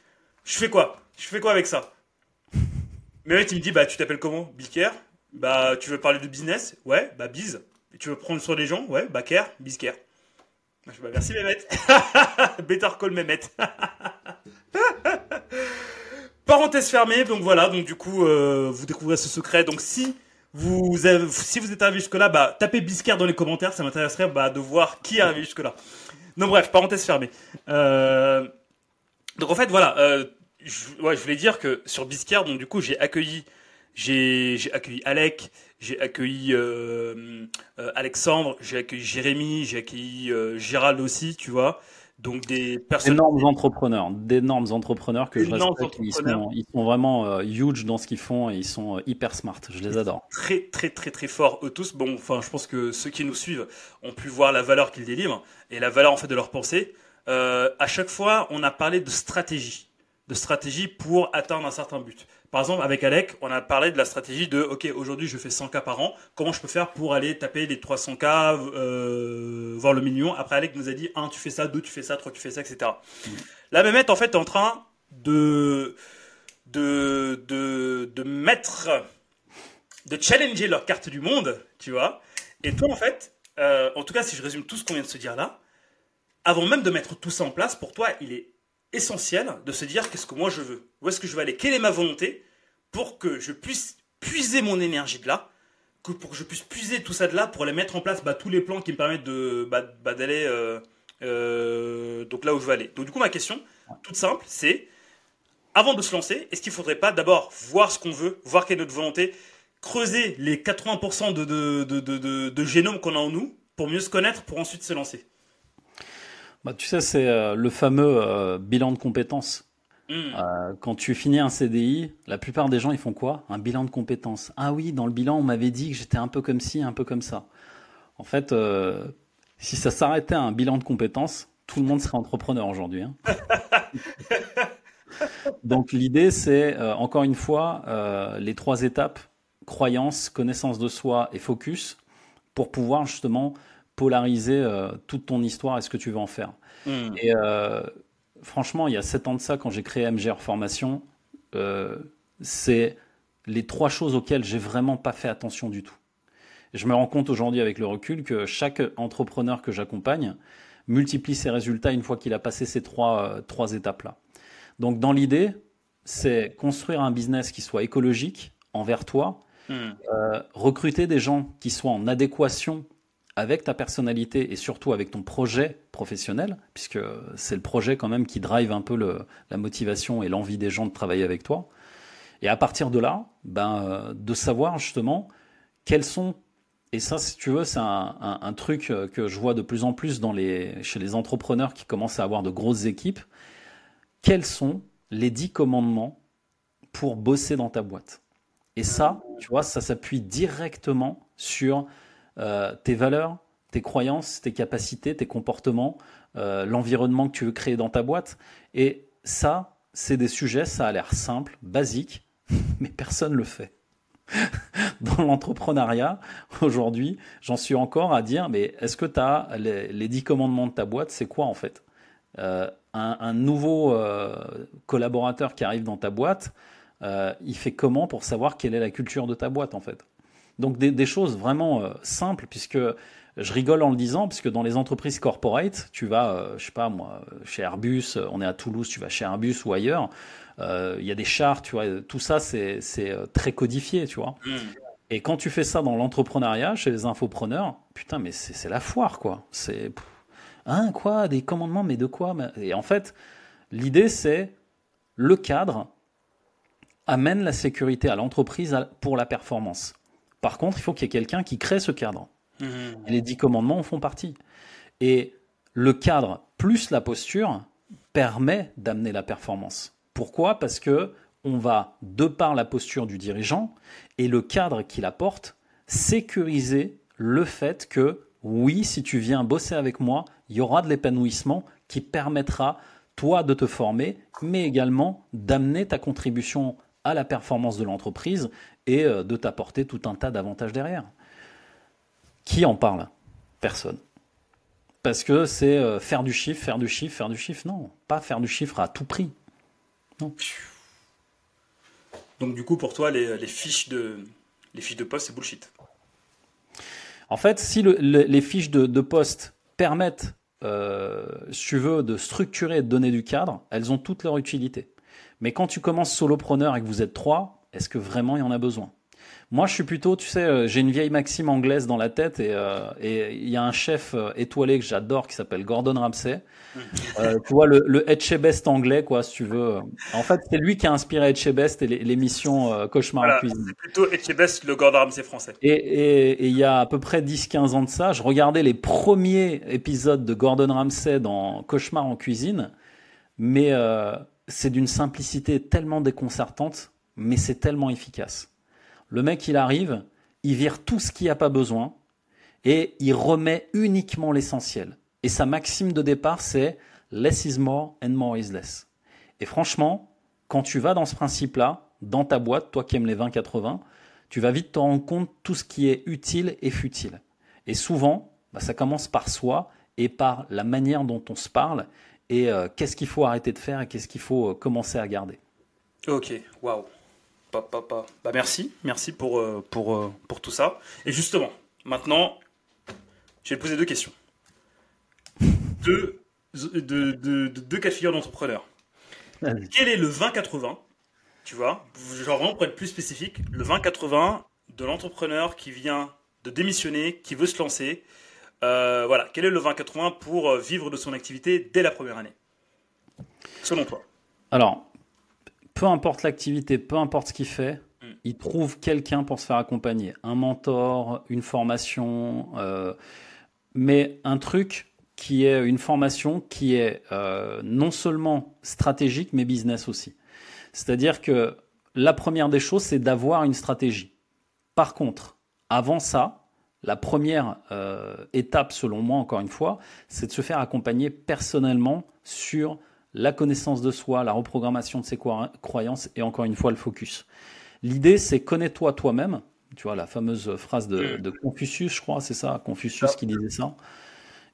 Je fais quoi? Je fais quoi avec ça? Mais il me dit, bah, tu t'appelles comment? Bilker Bah, tu veux parler de business? Ouais, bah, biz. Et tu veux prendre soin des gens? Ouais, bah, Bisker. Bah, merci Mehmet. Better call Mehmet. Parenthèse fermée, donc voilà, donc du coup, euh, vous découvrez ce secret. Donc si vous, êtes arrivé jusque-là, bah, tapez Biscard dans les commentaires, ça m'intéresserait bah, de voir qui est arrivé jusque-là. Donc bref, parenthèse fermée. Euh, donc en fait, voilà, euh, je, ouais, je voulais dire que sur Biscard, donc du coup, j'ai accueilli, j'ai, j'ai accueilli Alec, j'ai accueilli euh, euh, Alexandre, j'ai accueilli Jérémy, j'ai accueilli euh, Gérald aussi, tu vois. Donc des personnes. D'énormes entrepreneurs, d'énormes entrepreneurs que je respecte. Ils sont, ils sont vraiment huge dans ce qu'ils font et ils sont hyper smart. Je les adore. Très très très très forts eux tous. Bon, enfin, je pense que ceux qui nous suivent ont pu voir la valeur qu'ils délivrent et la valeur en fait de leur pensée. À chaque fois, on a parlé de stratégie, de stratégie pour atteindre un certain but. Par exemple, avec Alec, on a parlé de la stratégie de OK, aujourd'hui je fais 100 k par an. Comment je peux faire pour aller taper les 300 k, euh, voir le million? Après, Alec nous a dit 1, tu fais ça, 2, tu fais ça, 3, tu fais ça, etc. Mmh. La Mehmet, en fait, est en train de, de, de, de mettre, de challenger leur carte du monde, tu vois. Et toi, en fait, euh, en tout cas, si je résume tout ce qu'on vient de se dire là, avant même de mettre tout ça en place, pour toi, il est essentiel de se dire qu'est-ce que moi je veux, où est-ce que je veux aller, quelle est ma volonté pour que je puisse puiser mon énergie de là, que pour que je puisse puiser tout ça de là pour aller mettre en place bah, tous les plans qui me permettent de bah, bah, d'aller euh, euh, donc là où je veux aller. Donc du coup ma question toute simple c'est avant de se lancer, est-ce qu'il ne faudrait pas d'abord voir ce qu'on veut, voir quelle est notre volonté, creuser les 80% de, de, de, de, de génome qu'on a en nous pour mieux se connaître, pour ensuite se lancer? Bah, tu sais, c'est euh, le fameux euh, bilan de compétences. Mm. Euh, quand tu finis un CDI, la plupart des gens, ils font quoi? Un bilan de compétences. Ah oui, dans le bilan, on m'avait dit que j'étais un peu comme ci, un peu comme ça. En fait, si ça s'arrêtait à un bilan de compétences, tout le monde serait entrepreneur aujourd'hui. Hein. Donc l'idée, c'est, encore une fois, les trois étapes, croyance, connaissance de soi et focus, pour pouvoir justement polariser euh, toute ton histoire et ce que tu veux en faire. Hmm. Et euh, franchement, il y a sept ans de ça, quand j'ai créé MGR Formation, euh, c'est les trois choses auxquelles j'ai vraiment pas fait attention du tout. je me rends compte aujourd'hui avec le recul que chaque entrepreneur que j'accompagne multiplie ses résultats une fois qu'il a passé ces trois, trois étapes-là. Donc dans l'idée, c'est construire un business qui soit écologique envers toi, hmm. recruter des gens qui soient en adéquation avec ta personnalité et surtout avec ton projet professionnel, puisque c'est le projet quand même qui drive un peu le, la motivation et l'envie des gens de travailler avec toi. Et à partir de là, ben, euh, de savoir justement quels sont, et ça si tu veux, c'est un, truc que je vois de plus en plus chez les entrepreneurs qui commencent à avoir de grosses équipes, quels sont les dix commandements pour bosser dans ta boîte? Et ça, tu vois, ça s'appuie directement sur euh, tes valeurs, tes croyances, tes capacités, tes comportements, euh, l'environnement que tu veux créer dans ta boîte. Et ça, c'est des sujets, ça a l'air simple, basique, mais personne ne le fait. Dans l'entrepreneuriat, aujourd'hui, j'en suis encore à dire, mais est-ce que tu as les, dix commandements de ta boîte C'est quoi en fait? Euh, un, nouveau collaborateur qui arrive dans ta boîte, il fait comment pour savoir quelle est la culture de ta boîte en fait? Donc des, choses vraiment euh, simples, puisque je rigole en le disant, puisque dans les entreprises corporate, tu vas, euh, je sais pas moi, chez Airbus, euh, on est à Toulouse, tu vas chez Airbus ou ailleurs, il y a des tu vois, tout ça c'est très codifié, tu vois. Hmm. Et quand tu fais ça dans l'entrepreneuriat, chez les infopreneurs, putain, mais c'est la foire, quoi. C'est. Hein, quoi Des commandements, mais de quoi Et en fait, l'idée, c'est le cadre amène la sécurité à l'entreprise pour la performance. Par contre, il faut qu'il y ait quelqu'un qui crée ce cadre. Mmh. Et les dix commandements en font partie. Et le cadre plus la posture permet d'amener la performance. Pourquoi? Parce que on va, de par la posture du dirigeant et le cadre qu'il apporte, sécuriser le fait que oui, si tu viens bosser avec moi, il y aura de l'épanouissement qui permettra toi de te former, mais également d'amener ta contribution à la performance de l'entreprise et euh, de t'apporter tout un tas d'avantages derrière. Qui en parle? Personne. Parce que c'est euh, faire du chiffre, faire du chiffre, faire du chiffre. Non, pas faire du chiffre à tout prix. Non. Donc du coup, pour toi, les, fiches de les fiches de poste, c'est bullshit. En fait, si les fiches de, de poste permettent si tu veux, de structurer et de donner du cadre, elles ont toutes leur utilité. Mais quand tu commences solopreneur et que vous êtes trois, est-ce que vraiment il y en a besoin? Moi, je suis plutôt, tu sais, euh, j'ai une vieille maxime anglaise dans la tête et euh, et il y a un chef euh, étoilé que j'adore qui s'appelle Gordon Ramsay. Euh, tu vois le, le Etchebest anglais, quoi, si tu veux. En fait, c'est lui qui a inspiré Etchebest et l'émission euh, Cauchemar voilà, en cuisine. C'est plutôt Etchebest, le Gordon Ramsay français. Et, il y a à peu près 10-15 ans de ça, je regardais les premiers épisodes de Gordon Ramsay dans Cauchemar en cuisine, mais c'est d'une simplicité tellement déconcertante, mais c'est tellement efficace. Le mec, il arrive, il vire tout ce qu'il n'y a pas besoin et il remet uniquement l'essentiel. Et sa maxime de départ, c'est less is more and more is less. Et franchement, quand tu vas dans ce principe-là, dans ta boîte, toi qui aimes les 20-80, tu vas vite te rendre compte tout ce qui est utile et futile. Et souvent, bah, ça commence par soi et par la manière dont on se parle et euh, qu'est-ce qu'il faut arrêter de faire et qu'est-ce qu'il faut euh, commencer à garder? Ok, waouh. Bah, merci, merci pour, euh, pour, pour tout ça. Et justement, maintenant, je vais te poser deux questions. Deux, de, de, de, deux cas de figure d'entrepreneurs. Quel est le 20-80 Tu vois, genre vraiment pour être plus spécifique, le 20-80 de l'entrepreneur qui vient de démissionner, qui veut se lancer. Euh, voilà, quel est le 20-80 pour vivre de son activité dès la première année? Selon toi Alors, peu importe l'activité, peu importe ce qu'il fait, mm. il trouve quelqu'un pour se faire accompagner. Un mentor, une formation, euh, mais un truc qui est une formation qui est euh, non seulement stratégique, mais business aussi. C'est-à-dire que la première des choses, c'est d'avoir une stratégie. Par contre, avant ça, la première euh, étape, selon moi, encore une fois, c'est de se faire accompagner personnellement sur la connaissance de soi, la reprogrammation de ses croyances et encore une fois le focus. L'idée, c'est connais-toi toi-même. Tu vois, la fameuse phrase de, mm. de Confucius, je crois, c'est ça, Confucius qui disait ça.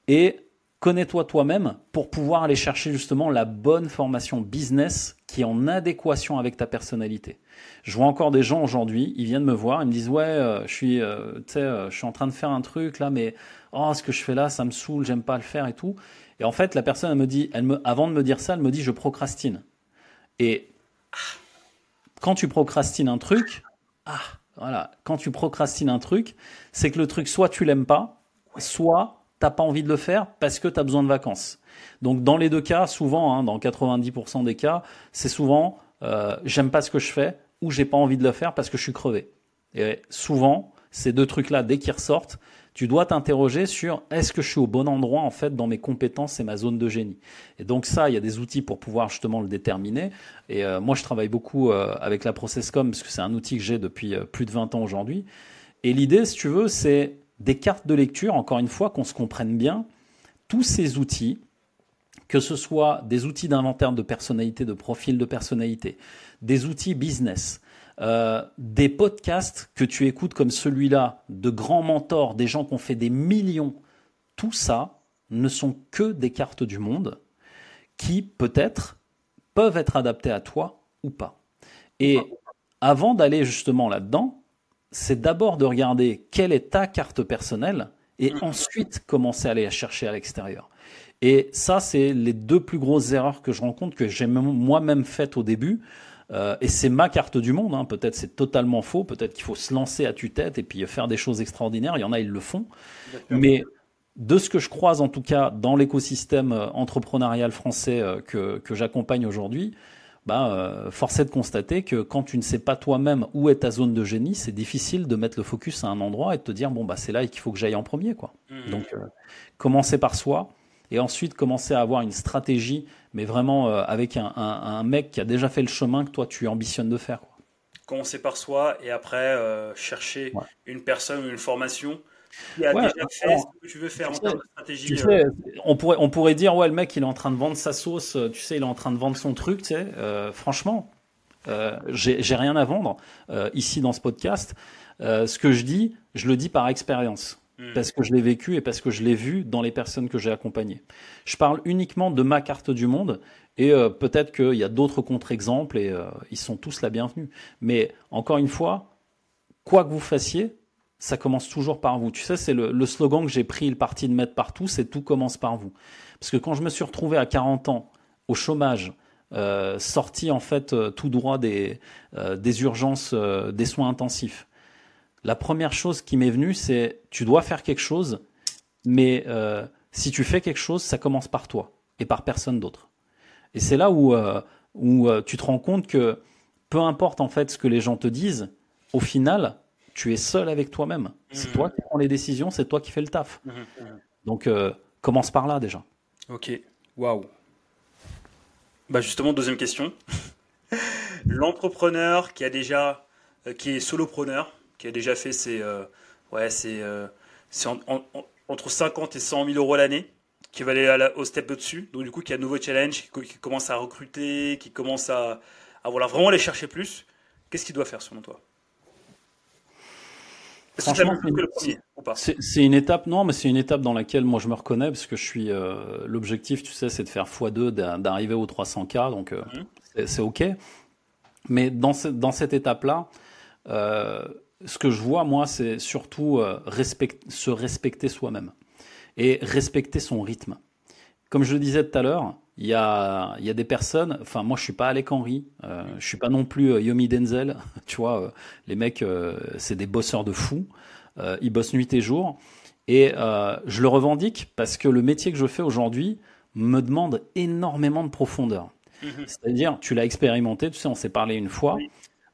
Et connais-toi toi-même pour pouvoir aller chercher justement la bonne formation business qui est en adéquation avec ta personnalité. Je vois encore des gens aujourd'hui, ils viennent me voir, ils me disent ouais, euh, je suis, euh, euh, je suis en train de faire un truc là, mais oh, ce que je fais là, ça me saoule, j'aime pas le faire et tout. Et en fait, la personne, me dit, elle me, avant de me dire ça, elle me dit, je procrastine. Et quand tu procrastines un truc, ah, voilà, quand tu procrastines un truc, c'est que le truc, soit tu l'aimes pas, soit t'as pas envie de le faire parce que tu as besoin de vacances. Donc dans les deux cas, souvent, hein, dans 90% des cas, c'est souvent euh, j'aime pas ce que je fais ou j'ai pas envie de le faire parce que je suis crevé. Et souvent, ces deux trucs-là, dès qu'ils ressortent, tu dois t'interroger sur est-ce que je suis au bon endroit en fait dans mes compétences et ma zone de génie. Et donc ça, il y a des outils pour pouvoir justement le déterminer. Et euh, moi, je travaille beaucoup euh, avec la Processcom parce que c'est un outil que j'ai depuis plus de 20 ans aujourd'hui. Et l'idée, si tu veux, c'est des cartes de lecture, encore une fois, qu'on se comprenne bien. Tous ces outils, que ce soit des outils d'inventaire de personnalité, de profil de personnalité, des outils business, euh, des podcasts que tu écoutes comme celui-là, de grands mentors, des gens qui ont fait des millions, tout ça ne sont que des cartes du monde qui peut-être peuvent être adaptées à toi ou pas. Et avant d'aller justement là-dedans, c'est d'abord de regarder quelle est ta carte personnelle et mm. ensuite commencer à aller la chercher à l'extérieur. Et ça, c'est les deux plus grosses erreurs que je rencontre, que j'ai moi-même faites au début. Euh, et c'est ma carte du monde. Hein. Peut-être c'est totalement faux. Peut-être qu'il faut se lancer à tue-tête et puis faire des choses extraordinaires. Il y en a, ils le font. Mais de ce que je croise en tout cas dans l'écosystème euh, entrepreneurial français euh, que, que j'accompagne aujourd'hui, bah, euh, force est de constater que quand tu ne sais pas toi-même où est ta zone de génie, c'est difficile de mettre le focus à un endroit et de te dire bon bah c'est là qu'il faut que j'aille en premier quoi. Mmh. Donc euh, commencer par soi et ensuite commencer à avoir une stratégie mais vraiment euh, avec un, un, un, mec qui a déjà fait le chemin que toi tu ambitionnes de faire. Quoi. Commencer par soi et après euh, chercher ouais. une personne ou une formation qui a ouais, déjà fait alors, ce que tu veux faire tu en termes de stratégie. Tu sais, euh... on, pourrait, on pourrait dire, ouais, le mec il est en train de vendre sa sauce, tu sais, il est en train de vendre son truc, tu sais, euh, franchement, j'ai rien à vendre ici dans ce podcast. ce que je dis, je le dis par expérience. Hmm. parce que je l'ai vécu et parce que je l'ai vu dans les personnes que j'ai accompagnées. Je parle uniquement de ma carte du monde et euh, peut-être qu'il y a d'autres contre-exemples et euh, ils sont tous la bienvenue. Mais encore une fois, quoi que vous fassiez, ça commence toujours par vous. Tu sais, c'est le, slogan que j'ai pris le parti de mettre partout, c'est tout commence par vous. Parce que quand je me suis retrouvé à 40 ans au chômage, euh, sorti en fait euh, tout droit des, urgences, des soins intensifs, la première chose qui m'est venue, c'est tu dois faire quelque chose, mais euh, si tu fais quelque chose, ça commence par toi et par personne d'autre. Et c'est là où, euh, où euh, tu te rends compte que peu importe en fait ce que les gens te disent, au final, tu es seul avec toi-même. C'est Mhm. toi qui prends les décisions, c'est toi qui fais le taf. Mhm, mhm. Donc commence par là déjà. Ok, waouh. Bah justement, deuxième question. L'entrepreneur qui a déjà, qui est solopreneur, qui a déjà fait ses, euh, ouais, c'est, c'est en- en- en- entre 50 et 100 000 euros l'année, qui va aller à la- au step au-dessus, donc du coup qui a un nouveau challenge, qui, co- qui commence à recruter, qui commence à, à voilà, vraiment aller chercher plus. Qu'est-ce qu'il doit faire selon toi? C'est une étape, non, mais c'est une étape dans laquelle moi je me reconnais parce que je suis. euh, L'objectif, tu sais, c'est de faire x2, d'a- d'arriver aux 300K, donc euh, Mhm. c'est- c'est OK. Mais dans, ce- dans cette étape-là, euh, ce que je vois, moi, c'est surtout euh, respect- se respecter soi-même et respecter son rythme. Comme je le disais tout à l'heure, il y a, y a des personnes, enfin moi je suis pas Alec Henry, euh, je suis pas non plus euh, Yomi Denzel, tu vois, euh, les mecs c'est des bosseurs de fous, ils bossent nuit et jour, et je le revendique parce que le métier que je fais aujourd'hui me demande énormément de profondeur. Mhm. C'est-à-dire, tu l'as expérimenté, tu sais, on s'est parlé une fois. Oui.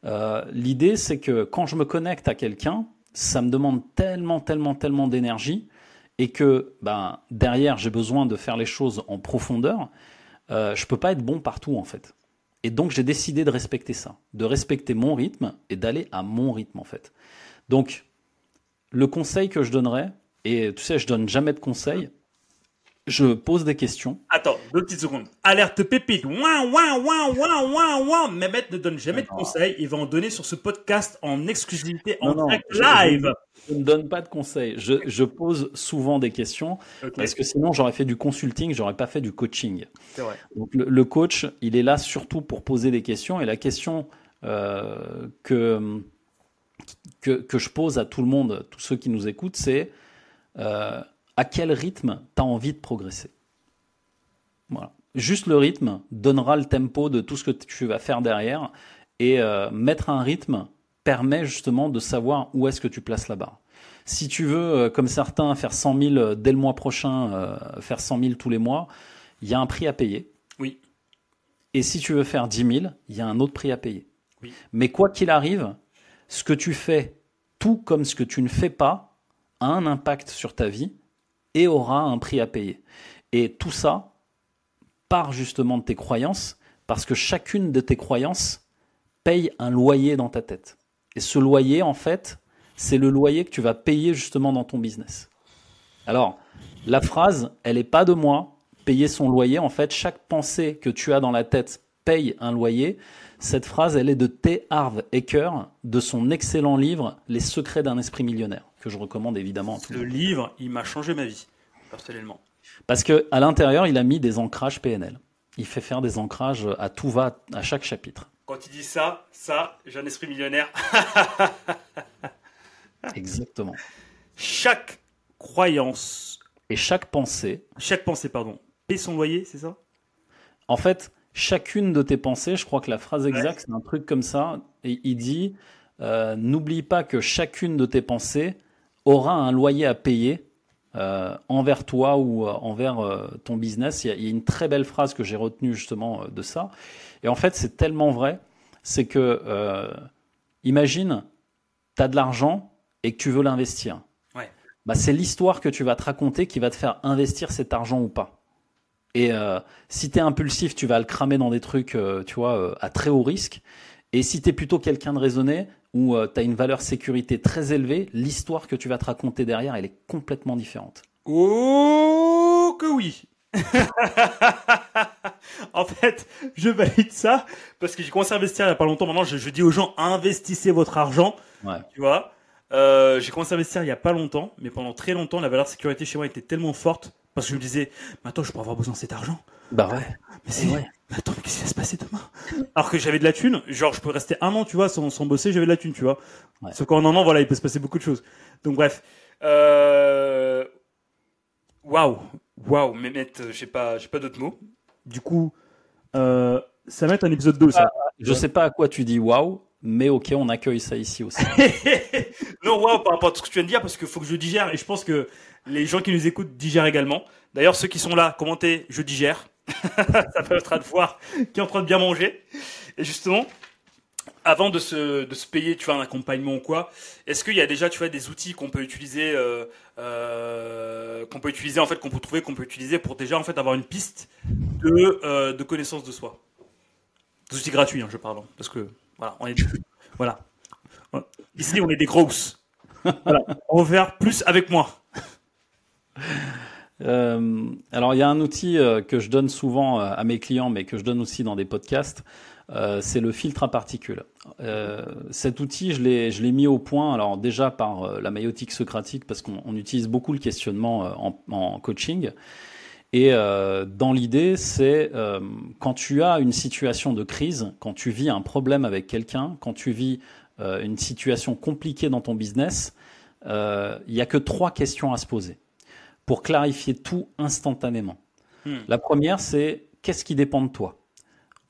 Euh, L'idée, c'est que quand je me connecte à quelqu'un, ça me demande tellement, tellement, tellement d'énergie, et que ben, derrière, j'ai besoin de faire les choses en profondeur. Euh, je peux pas être bon partout, en fait. Et donc, j'ai décidé de respecter ça, de respecter mon rythme et d'aller à mon rythme, en fait. Donc, le conseil que je donnerais, et tu sais, je donne jamais de conseils, je pose des questions. Attends, deux petites secondes. Alerte pépite. Ouin, ouin, ouin, ouin, ouin, ouin. Mehmet ne donne jamais de conseils. Il va en donner sur ce podcast en exclusivité, en Non, direct live. Je ne donne pas de conseils. Je, je pose souvent des questions parce que sinon j'aurais fait du consulting, j'aurais pas fait du coaching. c'est vrai. Donc le, le coach, il est là surtout pour poser des questions et la question euh, que, que que je pose à tout le monde, tous ceux qui nous écoutent, c'est euh, à quel rythme tu as envie de progresser. Voilà. Juste le rythme donnera le tempo de tout ce que tu vas faire derrière et euh, mettre un rythme permet justement de savoir où est-ce que tu places la barre. Si tu veux, euh, comme certains, faire 100 000 dès le mois prochain, euh, faire 100 000 tous les mois, il y a un prix à payer. Oui. Et si tu veux faire 10 000, il y a un autre prix à payer. Oui. Mais quoi qu'il arrive, ce que tu fais, tout comme ce que tu ne fais pas, a un impact sur ta vie et aura un prix à payer. Et tout ça part justement de tes croyances, parce que chacune de tes croyances paye un loyer dans ta tête. Et ce loyer, en fait, c'est le loyer que tu vas payer justement dans ton business. Alors, la phrase, elle n'est pas de moi, payer son loyer. En fait, chaque pensée que tu as dans la tête paye un loyer. Cette phrase, elle est de T. Harv Eker, de son excellent livre Les secrets d'un esprit millionnaire, que je recommande évidemment à tout le livre, il m'a changé ma vie, personnellement. Parce que à l'intérieur, il a mis des ancrages PNL. Il fait faire des ancrages à tout va, à chaque chapitre. Quand il dit ça, ça, j'ai un esprit millionnaire. Exactement. Chaque croyance, Et chaque pensée, chaque pensée, pardon, paie son loyer, c'est ça? En fait, chacune de tes pensées, je crois que la phrase exacte, c'est un truc comme ça. Et il dit euh, N'oublie pas que chacune de tes pensées aura un loyer à payer euh, envers toi ou euh, envers euh, ton business. Il y, a, il y a une très belle phrase que j'ai retenue justement de ça. Et en fait, c'est tellement vrai. C'est que, imagine, tu as de l'argent et que tu veux l'investir. Ouais. Bah, c'est l'histoire que tu vas te raconter qui va te faire investir cet argent ou pas. Et si tu es impulsif, tu vas le cramer dans des trucs, tu vois, à très haut risque. Et si tu es plutôt quelqu'un de raisonné, où tu as une valeur sécurité très élevée, l'histoire que tu vas te raconter derrière, elle est complètement différente. Oh que oui En fait, je valide ça parce que j'ai commencé à investir il n'y a pas longtemps. Maintenant, je, je dis aux gens investissez votre argent. Ouais. Tu vois Euh, J'ai commencé à investir il n'y a pas longtemps, mais pendant très longtemps, la valeur sécurité chez moi était tellement forte parce que je me disais, mais attends, je pourrais avoir besoin de cet argent. Bah ouais. Mais c'est Ouais. Mais attends, mais qu'est-ce qui va se passer demain? Alors que j'avais de la thune, genre je peux rester un an, tu vois, sans, sans bosser, j'avais de la thune, tu vois. Ouais. Sauf qu'en un an, voilà, il peut se passer beaucoup de choses. Donc bref. Euh... Waouh, waouh, mais mec, j'ai pas, j'ai pas d'autres mots. Du coup, euh, ça va être un épisode 2, ça. Je sais pas à quoi tu dis waouh, mais ok, on accueille ça ici aussi. non, waouh, par rapport à ce que tu viens de dire, parce qu'il faut que je digère, et je pense que les gens qui nous écoutent digèrent également. D'ailleurs, ceux qui sont là, commentez, je digère. ça permettra de voir qui est en train de bien manger. Et justement, avant de se, de se payer, tu vois, un accompagnement ou quoi, est-ce qu'il y a déjà, tu vois, des outils qu'on peut utiliser, euh, euh, qu'on peut utiliser en fait, qu'on peut trouver, qu'on peut utiliser pour déjà en fait avoir une piste de, euh, de connaissance de soi? Des outils gratuits, hein, je parle, hein, parce que voilà, on est, voilà, ici on est des grosses. On va faire plus avec moi. Euh, alors, il y a un outil euh, que je donne souvent euh, à mes clients, mais que je donne aussi dans des podcasts. C'est le filtre à particules. Cet outil, je l'ai, mis au point. Alors déjà par la maïotique socratique, parce qu'on on utilise beaucoup le questionnement en, coaching. Et dans l'idée, c'est quand tu as une situation de crise, quand tu vis un problème avec quelqu'un, quand tu vis une situation compliquée dans ton business, il n'y a que trois questions à se poser pour clarifier tout instantanément. Hmm. La première, c'est qu'est-ce qui dépend de toi?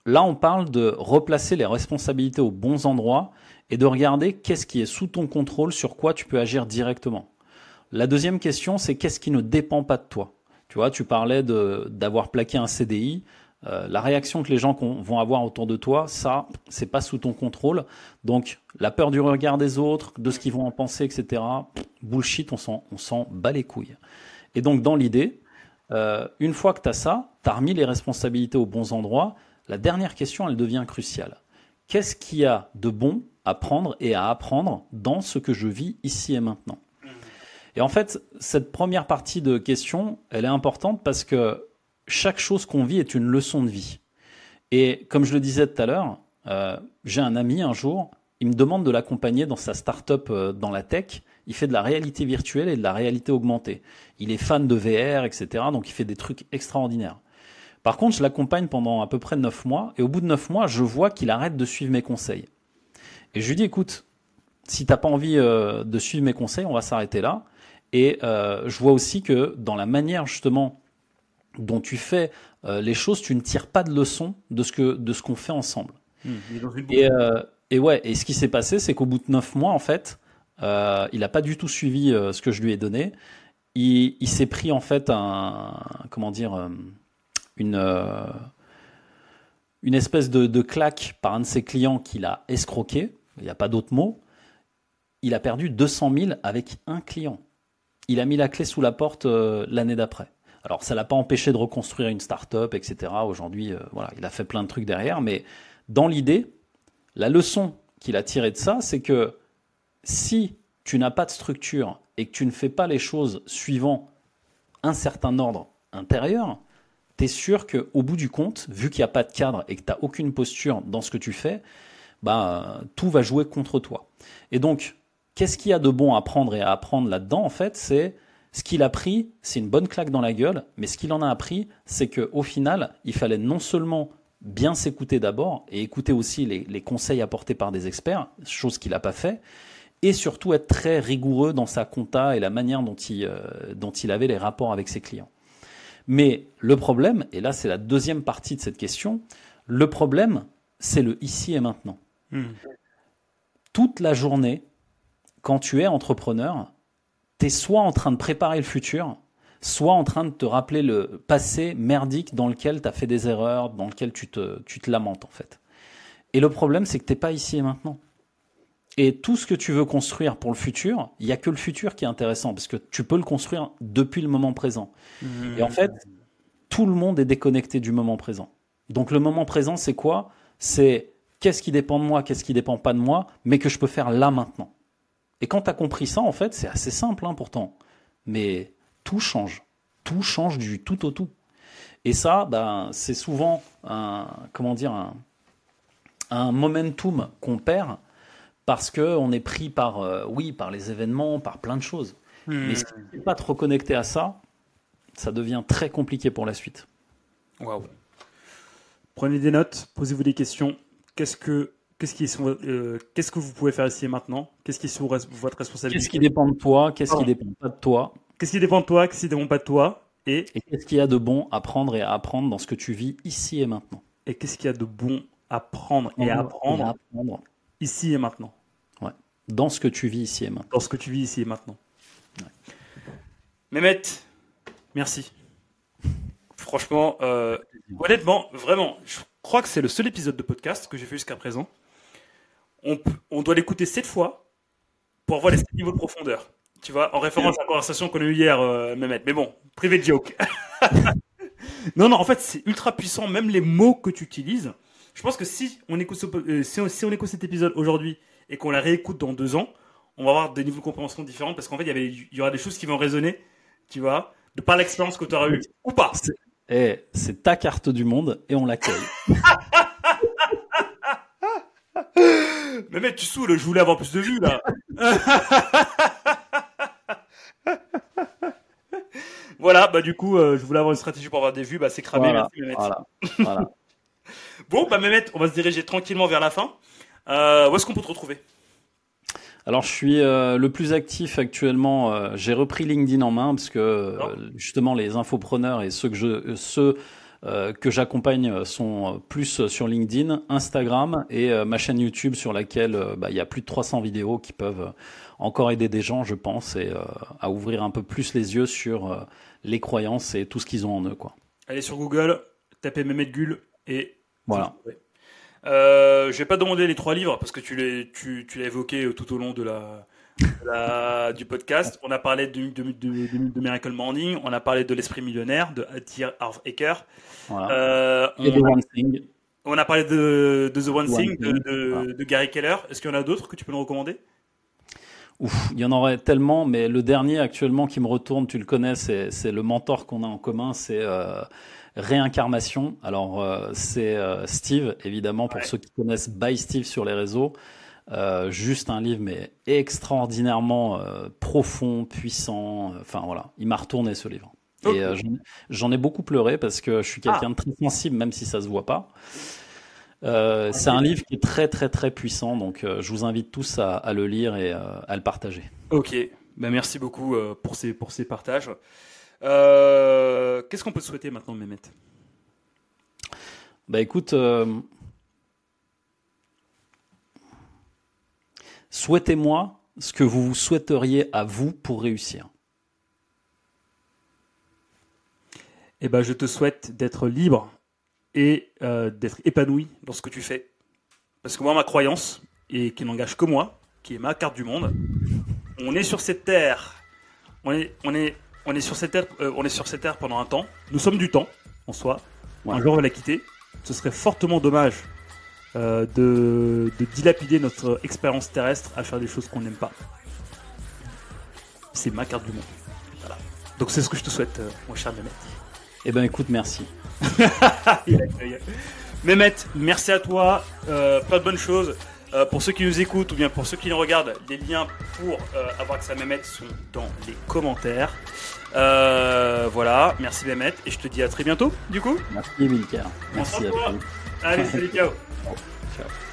Là, on parle de replacer les responsabilités aux bons endroits et de regarder qu'est-ce qui est sous ton contrôle, sur quoi tu peux agir directement. La deuxième question, c'est qu'est-ce qui ne dépend pas de toi? Tu vois, tu parlais d'avoir plaqué un CDI. Euh, la réaction que les gens vont avoir autour de toi, ça, c'est pas sous ton contrôle. Donc, la peur du regard des autres, de ce qu'ils vont en penser, etc. Bullshit, on s'en, on s'en bat les couilles. Et donc, dans l'idée, euh, une fois que tu as ça, tu as remis les responsabilités aux bons endroits, la dernière question, elle devient cruciale. Qu'est-ce qu'il y a de bon à prendre et à apprendre dans ce que je vis ici et maintenant? Et en fait, cette première partie de question, elle est importante parce que chaque chose qu'on vit est une leçon de vie. Et comme je le disais tout à l'heure, euh, j'ai un ami un jour, il me demande de l'accompagner dans sa start-up euh, dans la tech. Il fait de la réalité virtuelle et de la réalité augmentée. Il est fan de VR, etc. Donc il fait des trucs extraordinaires. Par contre, je l'accompagne pendant à peu près 9 mois, et au bout de 9 mois, je vois qu'il arrête de suivre mes conseils. Et je lui dis, écoute, si t'as pas envie euh, de suivre mes conseils, on va s'arrêter là. Et euh, je vois aussi que dans la manière justement dont tu fais euh, les choses, tu ne tires pas de leçon de ce que de ce qu'on fait ensemble. Une Et, et ouais, et ce qui s'est passé, c'est qu'au bout de 9 mois, en fait, euh, il n'a pas du tout suivi euh, ce que je lui ai donné. Il, s'est pris en fait un comment dire euh, une espèce de, claque par un de ses clients qu'il a escroqué. Il n'y a pas d'autre mot. Il a perdu 200 000 avec un client. Il a mis la clé sous la porte l'année d'après. Alors ça l'a pas empêché de reconstruire une start-up, etc. Aujourd'hui, voilà, il a fait plein de trucs derrière, mais dans l'idée, la leçon qu'il a tirée de ça, c'est que si tu n'as pas de structure et que tu ne fais pas les choses suivant un certain ordre intérieur, tu es sûr qu'au bout du compte, vu qu'il n'y a pas de cadre et que tu n'as aucune posture dans ce que tu fais, bah, tout va jouer contre toi. Et donc, qu'est-ce qu'il y a de bon à prendre et à apprendre là-dedans En fait, c'est ce qu'il a pris, c'est une bonne claque dans la gueule, mais ce qu'il en a appris, c'est qu'au final, il fallait non seulement bien s'écouter d'abord et écouter aussi les, les conseils apportés par des experts, chose qu'il n'a pas fait, et surtout être très rigoureux dans sa compta et la manière dont il, euh, dont il avait les rapports avec ses clients. Mais le problème, et là c'est la deuxième partie de cette question, le problème, c'est le ici et maintenant. Hmm. Toute la journée, quand tu es entrepreneur, tu es soit en train de préparer le futur, soit en train de te rappeler le passé merdique dans lequel tu as fait des erreurs, dans lequel tu te, tu te lamentes en fait. Et le problème, c'est que tu n'es pas ici et maintenant. Et tout ce que tu veux construire pour le futur, il n'y a que le futur qui est intéressant, parce que tu peux le construire depuis le moment présent. Et en fait, tout le monde est déconnecté du moment présent. Donc le moment présent, c'est quoi? C'est qu'est-ce qui dépend de moi, qu'est-ce qui dépend pas de moi, mais que je peux faire là maintenant. Et quand tu as compris ça, en fait, c'est assez simple hein, pourtant. Mais tout change. Tout change du tout au tout. Et ça, ben, c'est souvent un, comment dire, un, un momentum qu'on perd parce qu'on est pris par, euh, oui, par les événements, par plein de choses. Hmm. Mais si tu n'es pas te reconnecter à ça, ça devient très compliqué pour la suite. Waouh. Prenez des notes, posez-vous des questions. Qu'est-ce que Qu'est-ce qui est euh, qu'est-ce que vous pouvez faire ici et maintenant? Qu'est-ce qui est sous votre responsabilité? Qu'est-ce qui dépend de toi? Qu'est-ce qui dépend pas de toi? Qu'est-ce qui dépend de toi? Qu'est-ce qui dépend pas de toi? Et, qu'est-ce qu'il y a de bon à prendre et à apprendre dans ce que tu vis ici et maintenant? Et qu'est-ce qu'il y a de bon à prendre et à apprendre, ici et maintenant Ouais. Dans ce que tu vis ici et maintenant. Dans ce que tu vis ici et maintenant. Ouais. Mehmet, merci. Franchement, euh, honnêtement, vraiment, je crois que c'est le seul épisode de podcast que j'ai fait jusqu'à présent on, doit l'écouter sept fois pour avoir les sept niveaux de profondeur. Tu vois, en référence à la conversation qu'on a eue hier, euh, Mehmet. Mais bon, privé joke. non, non, en fait, c'est ultra puissant. Même les mots que tu utilises. Je pense que si on écoute, euh, si, on, écoute cet épisode aujourd'hui et qu'on la réécoute dans deux ans, on va avoir des niveaux de compréhension différents parce qu'en fait, il y, aura des choses qui vont résonner, tu vois, de par l'expérience que tu auras eue ou pas. Eh, c'est ta carte du monde et on l'accueille. Mais mec, tu saoules, je voulais avoir plus de vues là. voilà, bah du coup, euh, je voulais avoir une stratégie pour avoir des vues, bah c'est cramé. Voilà, bon, bah Mehmet, on va se diriger tranquillement vers la fin. Euh, où est-ce qu'on peut te retrouver? Alors je suis euh, le plus actif actuellement. j'ai repris LinkedIn en main parce que justement les infopreneurs et ceux que je ceux euh, que j'accompagne sont plus sur LinkedIn, Instagram et euh, ma chaîne YouTube sur laquelle euh, bah, il y a plus de 300 vidéos qui peuvent encore aider des gens, je pense, et à ouvrir un peu plus les yeux sur les croyances et tout ce qu'ils ont en eux. Quoi. Allez sur Google, tapez Mehmet Gull et voilà. Euh, je vais pas demander les trois livres parce que tu l'as tu, tu évoqué tout au long de la, du podcast. On a parlé de, de, Miracle Morning, on a parlé de l'esprit millionnaire de Atir Ecker. Euh, on, on, a parlé de, The One, Thing, de, Gary Keller. Est-ce qu'il y en a d'autres que tu peux nous recommander? Ouf, il y en aurait tellement, mais le dernier actuellement qui me retourne, tu le connais, c'est le mentor qu'on a en commun, c'est euh, Réincarnation. Alors euh, c'est Steve, évidemment, pour ceux qui connaissent By Steve sur les réseaux. Euh, juste un livre, mais extraordinairement euh, profond, puissant. Enfin voilà, il m'a retourné ce livre. Et euh, j'en ai beaucoup pleuré parce que je suis quelqu'un de très sensible, même si ça se voit pas. c'est un livre qui est très très très puissant, donc je vous invite tous à, le lire et à le partager. Ok, ben, merci beaucoup pour, ces, pour ces partages. Qu'est-ce qu'on peut souhaiter maintenant, Mehmet? Bah écoute, Souhaitez-moi ce que vous souhaiteriez à vous pour réussir. Eh ben, je te souhaite d'être libre et euh, d'être épanoui dans ce que tu fais. Parce que moi, ma croyance, et qui n'engage que moi, qui est ma carte du monde, on est sur cette terre. On est, on est, on est sur cette terre, euh, on est sur cette terre pendant un temps. Nous sommes du temps en soi. Un jour, on va la quitter. Ce serait fortement dommage euh, de, dilapider notre expérience terrestre à faire des choses qu'on n'aime pas. C'est ma carte du monde. Donc c'est ce que je te souhaite, euh, mon cher Mehmet. Eh ben écoute, merci. Mehmet, merci à toi. Plein de bonnes choses. Pour ceux qui nous écoutent ou bien pour ceux qui nous regardent, les liens pour avoir accès à Mehmet sont dans les commentaires. voilà, merci Mehmet et je te dis à très bientôt du coup. Merci Milker. Merci à toi. Allez, salut, ciao. Ciao.